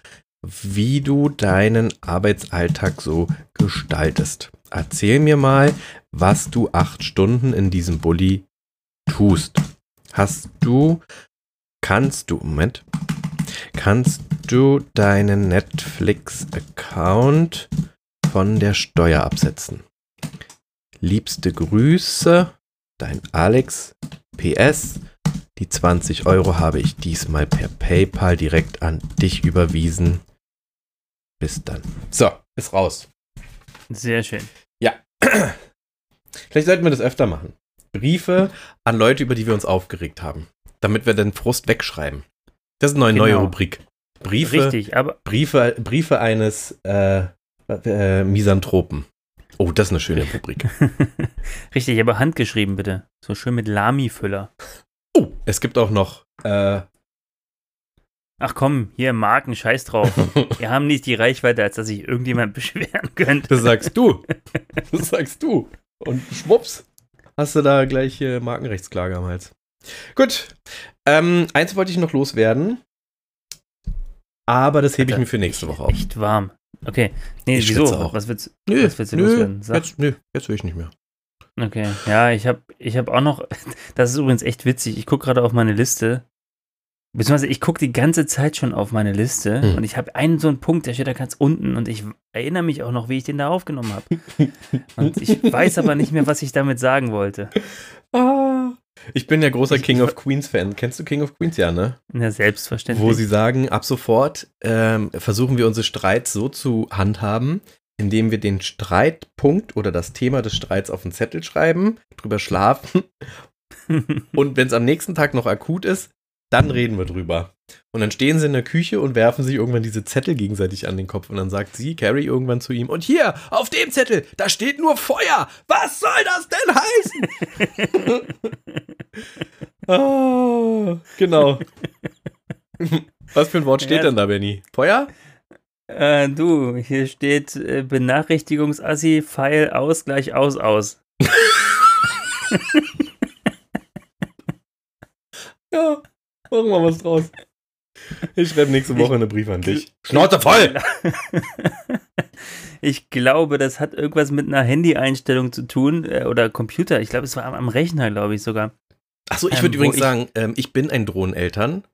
Speaker 5: wie du deinen Arbeitsalltag so gestaltest. Erzähl mir mal, was du acht Stunden in diesem Bulli tust. Hast du, kannst du, Moment, kannst du deinen Netflix-Account von der Steuer absetzen? Liebste Grüße, dein Alex. PS, die 20 Euro habe ich diesmal per PayPal direkt an dich überwiesen. Bis dann. So, ist raus.
Speaker 6: Sehr schön.
Speaker 5: Vielleicht sollten wir das öfter machen. Briefe an Leute, über die wir uns aufgeregt haben. Damit wir den Frust wegschreiben. Das ist eine neue,
Speaker 6: Genau.
Speaker 5: Rubrik. Briefe,
Speaker 6: Richtig, aber
Speaker 5: Briefe, Briefe eines äh, äh, Misanthropen. Oh, das ist eine schöne Rubrik.
Speaker 6: richtig, aber handgeschrieben bitte. So schön mit Lami-Füller.
Speaker 5: Oh, es gibt auch noch. Äh,
Speaker 6: Ach komm, hier Marken, scheiß drauf. Wir haben nicht die Reichweite, als dass sich irgendjemand beschweren könnte.
Speaker 5: das sagst du. Das sagst du. Und schwupps, hast du da gleich äh, Markenrechtsklage am Hals. Gut. Ähm, eins wollte ich noch loswerden. Aber das hebe ich mir für nächste Woche auf.
Speaker 6: Echt warm. Okay. Nee,
Speaker 5: Ich
Speaker 6: wieso?
Speaker 5: auch.
Speaker 6: Was willst
Speaker 5: Nö,
Speaker 6: Was willst du
Speaker 5: nö,
Speaker 6: loswerden? Sag.
Speaker 5: jetzt, nö, jetzt will ich nicht mehr.
Speaker 6: Okay. Ja, ich habe ich hab auch noch. Das ist übrigens echt witzig. Ich gucke gerade auf meine Liste. Beziehungsweise ich gucke die ganze Zeit schon auf meine Liste
Speaker 5: Hm.
Speaker 6: und ich habe einen so einen Punkt, der steht da ganz unten und ich erinnere mich auch noch, wie ich den da aufgenommen habe. und ich weiß aber nicht mehr, was ich damit sagen wollte.
Speaker 5: Ah, Ich bin ja großer King of Queens Fan. Kennst du King of Queens? Ja, ne?
Speaker 6: Ja, selbstverständlich.
Speaker 5: Wo sie sagen, ab sofort ähm, versuchen wir unsere Streits so zu handhaben, indem wir den Streitpunkt oder das Thema des Streits auf den Zettel schreiben, drüber schlafen und wenn es am nächsten Tag noch akut ist, dann reden wir drüber. Und dann stehen sie in der Küche und werfen sich irgendwann diese Zettel gegenseitig an den Kopf. Und dann sagt sie, Carrie, irgendwann zu ihm, und hier, auf dem Zettel, da steht nur Feuer. Was soll das denn heißen? oh, genau. Was für ein Wort steht
Speaker 6: Ja.
Speaker 5: denn da, Benny? Feuer?
Speaker 6: Äh, du, hier steht äh, Benachrichtigungsassi, Pfeil, aus, gleich aus, aus.
Speaker 5: Ja, machen wir was draus. Ich schreibe nächste Woche einen Brief an dich. Schnauze voll!
Speaker 6: Ich glaube, das hat irgendwas mit einer Handy-Einstellung zu tun äh, oder Computer. Ich glaube, es war am, am Rechner, glaube ich sogar.
Speaker 5: Achso, ich
Speaker 6: Ähm,
Speaker 5: würde
Speaker 6: wo
Speaker 5: übrigens
Speaker 6: ich-
Speaker 5: sagen, ähm, ich bin ein Drohneneltern,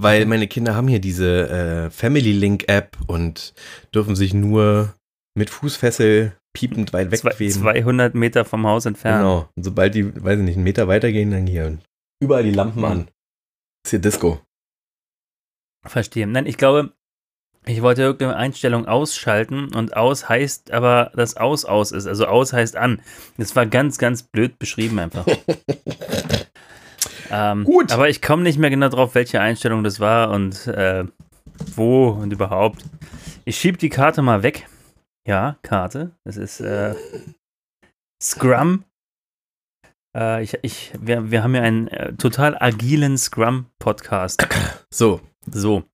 Speaker 5: weil meine Kinder haben hier diese äh, Family Link App und dürfen sich nur mit Fußfessel piepend weit wegweben.
Speaker 6: 200 Meter vom Haus entfernt.
Speaker 5: Genau. Und sobald die, weiß ich nicht, einen Meter weitergehen, dann hier überall die Lampen an. Ist hier Disco.
Speaker 6: Verstehe. Nein, ich glaube, ich wollte irgendeine Einstellung ausschalten und aus heißt aber, dass aus aus ist. Also aus heißt an. Das war ganz, ganz blöd beschrieben einfach. ähm,
Speaker 5: Gut.
Speaker 6: Aber ich komme nicht mehr genau drauf, welche Einstellung das war und äh, wo und überhaupt. Ich schiebe die Karte mal weg. Ja, Karte. Das ist äh, Scrum. Äh, ich, ich, wir, wir haben ja einen äh, total agilen Scrum-Podcast.
Speaker 5: So,
Speaker 6: So.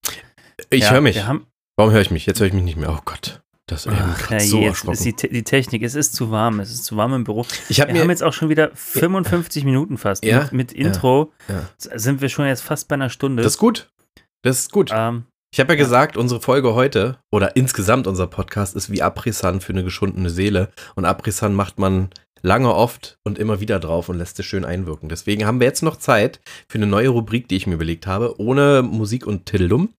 Speaker 5: ich
Speaker 6: ja,
Speaker 5: höre mich.
Speaker 6: Haben,
Speaker 5: Warum höre ich mich? Jetzt höre ich mich nicht mehr. Oh Gott. Das ist
Speaker 6: Ach,
Speaker 5: ähm, so
Speaker 6: jetzt
Speaker 5: erschrocken.
Speaker 6: ist die, die Technik, es ist zu warm, es ist zu warm im Büro.
Speaker 5: Ich habe
Speaker 6: Wir haben
Speaker 5: mir.
Speaker 6: jetzt auch schon wieder 55 Minuten fast.
Speaker 5: Ja,
Speaker 6: Mit, mit Intro
Speaker 5: ja.
Speaker 6: sind wir schon jetzt fast bei einer Stunde.
Speaker 5: Das ist gut. Das ist gut.
Speaker 6: ähm,
Speaker 5: Ich habe ja gesagt, unsere Folge heute oder insgesamt unser Podcast ist wie Aprisan für eine geschundene Seele. Und Aprisan macht man lange oft und immer wieder drauf und lässt es schön einwirken. Deswegen haben wir jetzt noch Zeit für eine neue Rubrik, die ich mir überlegt habe, ohne Musik und Tildum.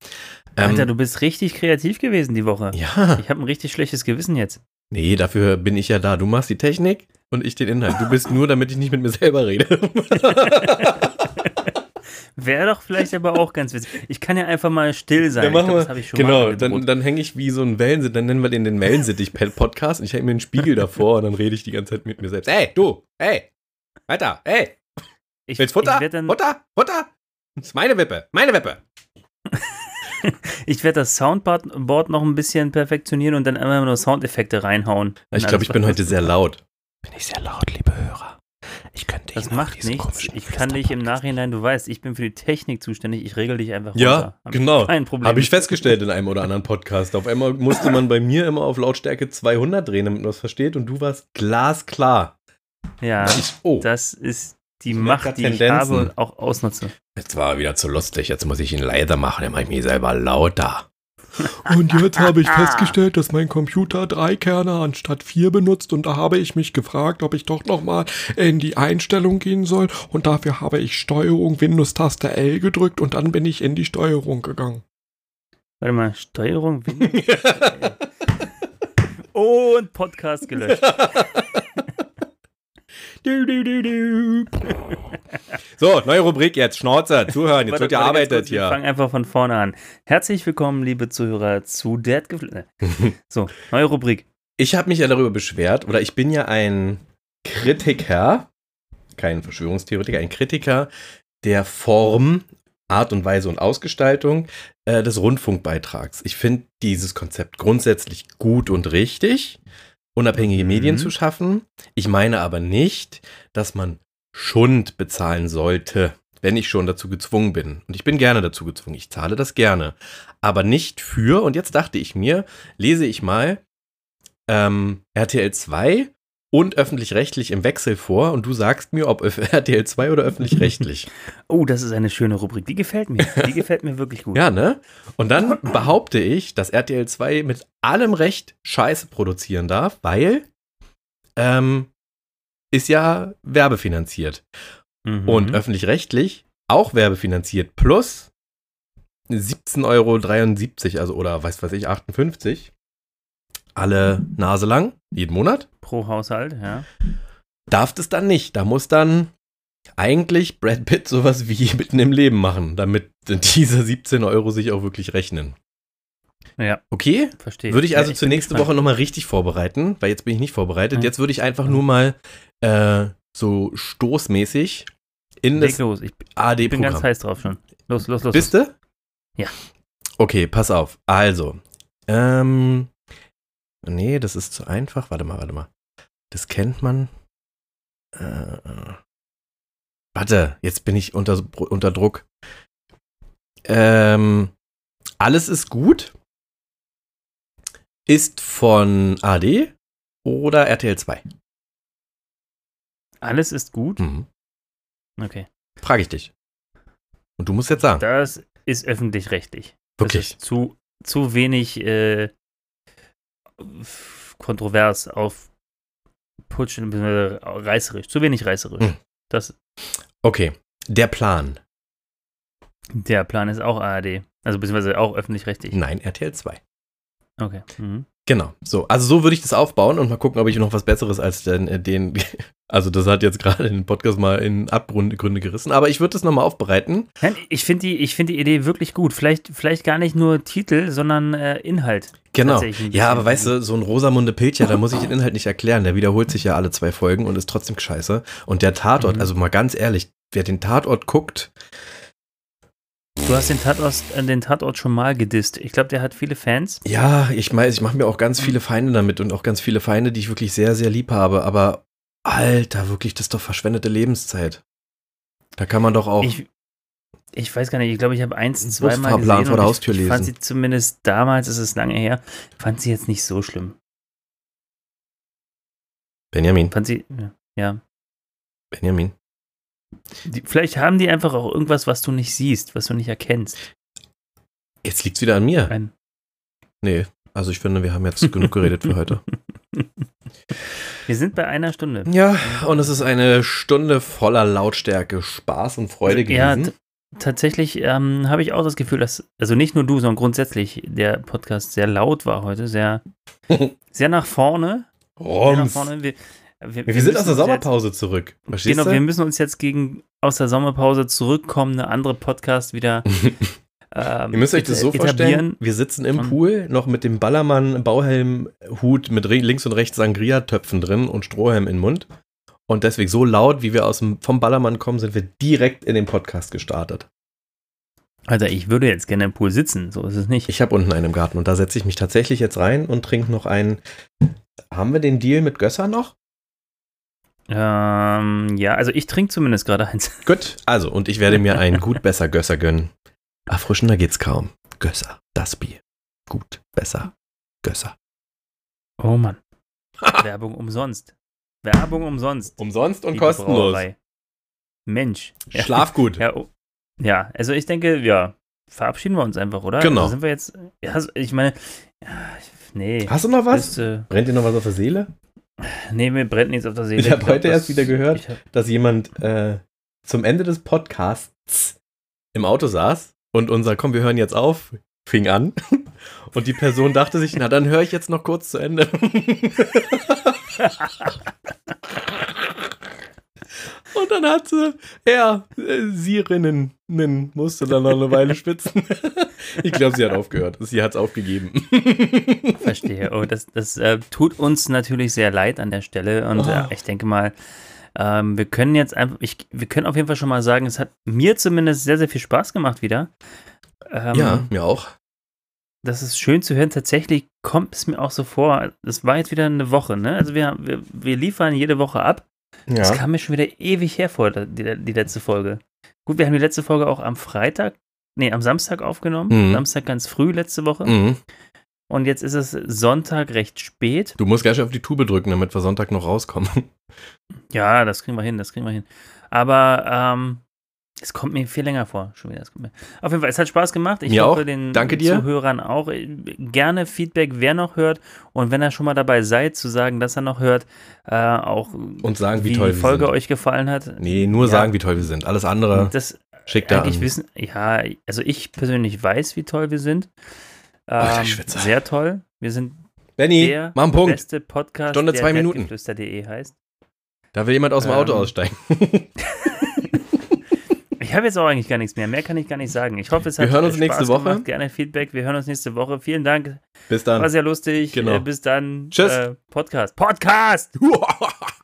Speaker 5: Ähm,
Speaker 6: Alter, du bist richtig kreativ gewesen die Woche.
Speaker 5: ja,
Speaker 6: Ich habe ein richtig schlechtes Gewissen jetzt.
Speaker 5: nee, dafür bin ich ja da. Du machst die Technik und ich den Inhalt. Du bist nur, damit ich nicht mit mir selber rede.
Speaker 6: Wäre doch vielleicht aber auch ganz witzig. Ich kann ja einfach mal still sein.
Speaker 5: Dann machen
Speaker 6: glaub,
Speaker 5: wir,
Speaker 6: das habe ich schon mal
Speaker 5: genau, dann, dann hänge ich wie so ein Wellensittich, dann nennen wir den den Wellensittich-Podcast und ich hänge mir einen Spiegel davor und dann rede ich die ganze Zeit mit mir selbst. Ey, du, ey, weiter, ey,
Speaker 6: ich,
Speaker 5: willst Futter?
Speaker 6: Ich werde dann,
Speaker 5: Futter? Futter? Das ist meine Wippe, meine Wippe.
Speaker 6: ich werd das Soundboard Board noch ein bisschen perfektionieren und dann einfach nur Soundeffekte reinhauen.
Speaker 5: Ich glaube, ich bin heute sehr laut. Bin ich sehr laut, liebe Hörer? Ich könnte
Speaker 6: Das macht nichts. Ich kann dich im Nachhinein, du weißt, ich bin für die Technik zuständig. Ich regel dich einfach
Speaker 5: Ja,
Speaker 6: runter. Hab ich
Speaker 5: genau.
Speaker 6: Kein Problem.
Speaker 5: Habe ich festgestellt in einem oder anderen Podcast. Auf einmal musste man bei mir immer auf Lautstärke 200 drehen, damit man was versteht und du warst glasklar.
Speaker 6: Ja,
Speaker 5: Ich, oh,
Speaker 6: das ist die
Speaker 5: Ich merk
Speaker 6: Macht, die ich
Speaker 5: Tendenzen.
Speaker 6: habe und auch ausnutze.
Speaker 5: Jetzt war er wieder zu lustig. Jetzt muss ich ihn leiser machen. Dann mache ich mich selber lauter. Und jetzt habe ich festgestellt, dass mein Computer drei Kerne anstatt vier benutzt. Und da habe ich mich gefragt, ob ich doch nochmal in die Einstellung gehen soll. Und dafür habe ich Steuerung Windows-Taste L gedrückt und dann bin ich in die Steuerung gegangen.
Speaker 6: Warte mal, Steuerung, Windows. und Podcast gelöscht.
Speaker 5: Du, du, du, du. So, neue Rubrik jetzt. Schnauze, zuhören. Jetzt wird gearbeitet
Speaker 6: kurz, Wir
Speaker 5: hier.
Speaker 6: fangen einfach von vorne an. Herzlich willkommen, liebe Zuhörer, zu der So, neue Rubrik.
Speaker 5: Ich habe mich ja darüber beschwert, oder ich bin ja ein Kritiker, kein Verschwörungstheoretiker, ein Kritiker der Form, Art und Weise und Ausgestaltung äh, des Rundfunkbeitrags. Ich finde dieses Konzept grundsätzlich gut und richtig, unabhängige
Speaker 6: Mhm.
Speaker 5: Medien zu schaffen. Ich meine aber nicht, dass man Schund bezahlen sollte, wenn ich schon dazu gezwungen bin. Und ich bin gerne dazu gezwungen. Ich zahle das gerne. Aber nicht für, und jetzt dachte ich mir, lese ich mal ähm, RTL 2 und öffentlich-rechtlich im Wechsel vor und du sagst mir, ob RTL 2 oder öffentlich-rechtlich.
Speaker 6: Oh, das ist eine schöne Rubrik. Die gefällt mir. Die gefällt mir wirklich gut.
Speaker 5: ja, ne? Und dann behaupte ich, dass RTL 2 mit allem Recht Scheiße produzieren darf, weil ähm, ist ja werbefinanziert.
Speaker 6: Mhm.
Speaker 5: Und öffentlich-rechtlich auch werbefinanziert plus 17,73 Euro, also oder weiß weiß ich, 58. Alle Nase lang, jeden Monat.
Speaker 6: Pro Haushalt, ja.
Speaker 5: darf das dann nicht. Da muss dann eigentlich Brad Pitt sowas wie mitten im Leben machen, damit diese 17 Euro sich auch wirklich rechnen.
Speaker 6: Ja,
Speaker 5: Okay?
Speaker 6: verstehe.
Speaker 5: Würde ich also
Speaker 6: ja,
Speaker 5: zur nächsten. Woche nochmal richtig vorbereiten, weil jetzt bin ich nicht vorbereitet.
Speaker 6: Ja.
Speaker 5: Jetzt würde ich einfach nur mal äh, so stoßmäßig in
Speaker 6: Leg
Speaker 5: das
Speaker 6: los, ich bin ganz
Speaker 5: AD-Programm.
Speaker 6: heiß drauf schon. Los, los, los.
Speaker 5: Bist du?
Speaker 6: Ja.
Speaker 5: Okay, pass auf. Also, ähm, nee, das ist zu einfach. Warte mal, warte mal. Das kennt man. Äh, warte, jetzt bin ich unter, unter Druck. Ähm, alles ist gut. Ist von AD oder RTL 2?
Speaker 6: Alles ist gut?
Speaker 5: Mhm.
Speaker 6: Okay.
Speaker 5: Frage ich dich. Und du musst jetzt sagen.
Speaker 6: Das ist öffentlich-rechtlich.
Speaker 5: Wirklich.
Speaker 6: zu, zu wenig äh, kontrovers auf Putsch, äh, reißerisch. Zu wenig reißerisch.
Speaker 5: Hm.
Speaker 6: Das,
Speaker 5: Okay. Der Plan.
Speaker 6: der Plan ist auch ARD. Also beziehungsweise auch öffentlich-rechtlich.
Speaker 5: Nein, RTL 2.
Speaker 6: Okay. Mhm.
Speaker 5: Genau. So, also so würde ich das aufbauen und mal gucken, ob ich noch was Besseres als den, äh, den also das hat jetzt gerade den Podcast mal in Abgründe gerissen, aber ich würde das nochmal aufbereiten.
Speaker 6: Ich finde die, ich find die Idee wirklich gut. Vielleicht, vielleicht gar nicht nur Titel, sondern äh, Inhalt.
Speaker 5: Genau. Ja, aber weißt du, so ein Rosamunde Pilcher, da muss ich den Inhalt nicht erklären. Der wiederholt sich ja alle zwei Folgen und ist trotzdem scheiße. Und der Tatort,
Speaker 6: Mhm.
Speaker 5: also mal ganz ehrlich, wer den Tatort guckt,
Speaker 6: Du hast den Tatort, äh, den Tatort schon mal gedisst. Ich glaube, der hat viele Fans.
Speaker 5: ja, ich weiß, ich mache mir auch ganz viele Feinde damit und auch ganz viele Feinde, die ich wirklich sehr, sehr lieb habe. Aber Alter, wirklich, das ist doch verschwendete Lebenszeit. Da kann man doch auch.
Speaker 6: Ich, ich weiß gar nicht, ich glaube, ich habe eins, zweimal gesehen.
Speaker 5: vor der Haustür
Speaker 6: ich, ich fand sie zumindest damals, ist es lange her, fand sie jetzt nicht so schlimm.
Speaker 5: Benjamin,
Speaker 6: Fand sie, ja. ja.
Speaker 5: Benjamin.
Speaker 6: Die, vielleicht haben die einfach auch irgendwas, was du nicht siehst, was du nicht erkennst.
Speaker 5: Jetzt liegt's wieder an mir.
Speaker 6: Ein,
Speaker 5: Nee, also ich finde, wir haben jetzt genug geredet für heute.
Speaker 6: Wir sind bei einer Stunde.
Speaker 5: Ja, und es ist eine Stunde voller Lautstärke, Spaß und Freude
Speaker 6: Ja,
Speaker 5: gewesen.
Speaker 6: t- tatsächlich ähm, habe ich auch das Gefühl, dass, also nicht nur du, sondern grundsätzlich der Podcast sehr laut war heute, sehr, sehr nach vorne. Sehr nach
Speaker 5: Roms.
Speaker 6: vorne. Wir, wir,
Speaker 5: Wir, sind aus der Sommerpause zurück.
Speaker 6: Jetzt,
Speaker 5: Verstehst
Speaker 6: genau, wir
Speaker 5: du?
Speaker 6: müssen uns jetzt gegen aus der Sommerpause zurückkommen, eine andere Podcast wieder. ähm,
Speaker 5: Ihr müsst euch das so vorstellen, wir sitzen im Pool, noch mit dem Ballermann-Bauhelm-Hut mit re- links und rechts Sangria-Töpfen drin und Strohhelm im Mund. Und deswegen so laut, wie wir aus dem, vom Ballermann kommen, sind wir direkt in den Podcast gestartet.
Speaker 6: Alter, ich würde jetzt gerne im Pool sitzen, so ist es nicht.
Speaker 5: Ich habe unten einen im Garten und da setze ich mich tatsächlich jetzt rein und trinke noch einen. Haben wir den Deal mit Gösser noch?
Speaker 6: Ähm, ja, also ich trinke zumindest gerade eins.
Speaker 5: Gut, also, und ich werde mir einen gut besser Gösser gönnen. Erfrischender geht's kaum. Gösser, das Bier. Gut, besser, Gösser.
Speaker 6: Oh Mann. Werbung umsonst. Werbung umsonst.
Speaker 5: Umsonst und
Speaker 6: liebe
Speaker 5: kostenlos.
Speaker 6: Brauerei. Mensch.
Speaker 5: Schlaf gut.
Speaker 6: Ja, oh. ja, also ich denke, ja, verabschieden wir uns einfach, oder?
Speaker 5: Genau.
Speaker 6: Also sind wir jetzt, ja, also ich meine, ja, nee.
Speaker 5: Hast du noch was?
Speaker 6: Ist, äh,
Speaker 5: Brennt dir noch was auf der Seele?
Speaker 6: nee, mir brennt nichts auf der Seele.
Speaker 5: Ich habe heute erst
Speaker 6: das-
Speaker 5: wieder gehört,
Speaker 6: hab,
Speaker 5: dass jemand äh, zum Ende des Podcasts im Auto saß und unser Komm, wir hören jetzt auf, fing an. Und die Person dachte sich, na dann höre ich jetzt noch kurz zu Ende. Und dann hat sie, ja, äh, Sierinnen, nen, musste dann noch eine Weile spitzen. Ich glaube, sie hat aufgehört. Sie hat es aufgegeben.
Speaker 6: Verstehe. Oh, das das äh, tut uns natürlich sehr leid an der Stelle. Und äh,
Speaker 5: Oh.
Speaker 6: ich denke mal, ähm, wir können jetzt einfach, ich, wir können auf jeden Fall schon mal sagen, es hat mir zumindest sehr, sehr viel Spaß gemacht wieder. Ähm,
Speaker 5: Ja, mir auch.
Speaker 6: Das ist schön zu hören. Tatsächlich kommt es mir auch so vor, es war jetzt wieder eine Woche, ne? Also wir, wir, wir liefern jede Woche ab. Das
Speaker 5: Ja.
Speaker 6: kam mir schon wieder ewig hervor, die, die letzte Folge. Gut, wir haben die letzte Folge auch am Freitag, nee, am Samstag aufgenommen.
Speaker 5: Mhm.
Speaker 6: Samstag ganz früh letzte Woche.
Speaker 5: Mhm.
Speaker 6: Und jetzt ist es Sonntag recht spät.
Speaker 5: Du musst gleich auf die Tube drücken, damit wir Sonntag noch rauskommen.
Speaker 6: Ja, das kriegen wir hin, das kriegen wir hin. Aber ähm, es kommt mir viel länger vor. Schon wieder. Auf jeden Fall, es hat Spaß gemacht. Ich
Speaker 5: Mir
Speaker 6: hoffe,
Speaker 5: auch.
Speaker 6: den
Speaker 5: Danke dir.
Speaker 6: Zuhörern auch. Gerne Feedback, wer noch hört. Und wenn ihr schon mal dabei seid, zu sagen, dass er noch hört, äh, auch
Speaker 5: Und sagen, wie,
Speaker 6: wie
Speaker 5: toll
Speaker 6: die Folge
Speaker 5: sind.
Speaker 6: euch gefallen hat.
Speaker 5: Nee, nur
Speaker 6: Ja.
Speaker 5: sagen, wie toll wir sind. Alles andere
Speaker 6: Das
Speaker 5: schickt da an.
Speaker 6: wissen, ja, also ich persönlich weiß, wie toll wir sind.
Speaker 5: Alter,
Speaker 6: Ähm, sehr toll. Wir sind
Speaker 5: Benny,
Speaker 6: der
Speaker 5: mach einen Punkt.
Speaker 6: beste Podcast,
Speaker 5: Stunde,
Speaker 6: der
Speaker 5: zwei Minuten.
Speaker 6: Heißt.
Speaker 5: Da will jemand aus dem Auto
Speaker 6: Ähm.
Speaker 5: aussteigen.
Speaker 6: Ich habe jetzt auch eigentlich gar nichts mehr. Mehr kann ich gar nicht sagen. Ich hoffe, es
Speaker 5: Wir
Speaker 6: hat
Speaker 5: hören uns
Speaker 6: Spaß
Speaker 5: nächste Woche.
Speaker 6: Gemacht. Gerne Feedback. Wir hören uns nächste Woche. Vielen Dank.
Speaker 5: Bis dann.
Speaker 6: War sehr lustig.
Speaker 5: Genau.
Speaker 6: Äh, bis dann.
Speaker 5: Tschüss.
Speaker 6: Äh, Podcast. Podcast!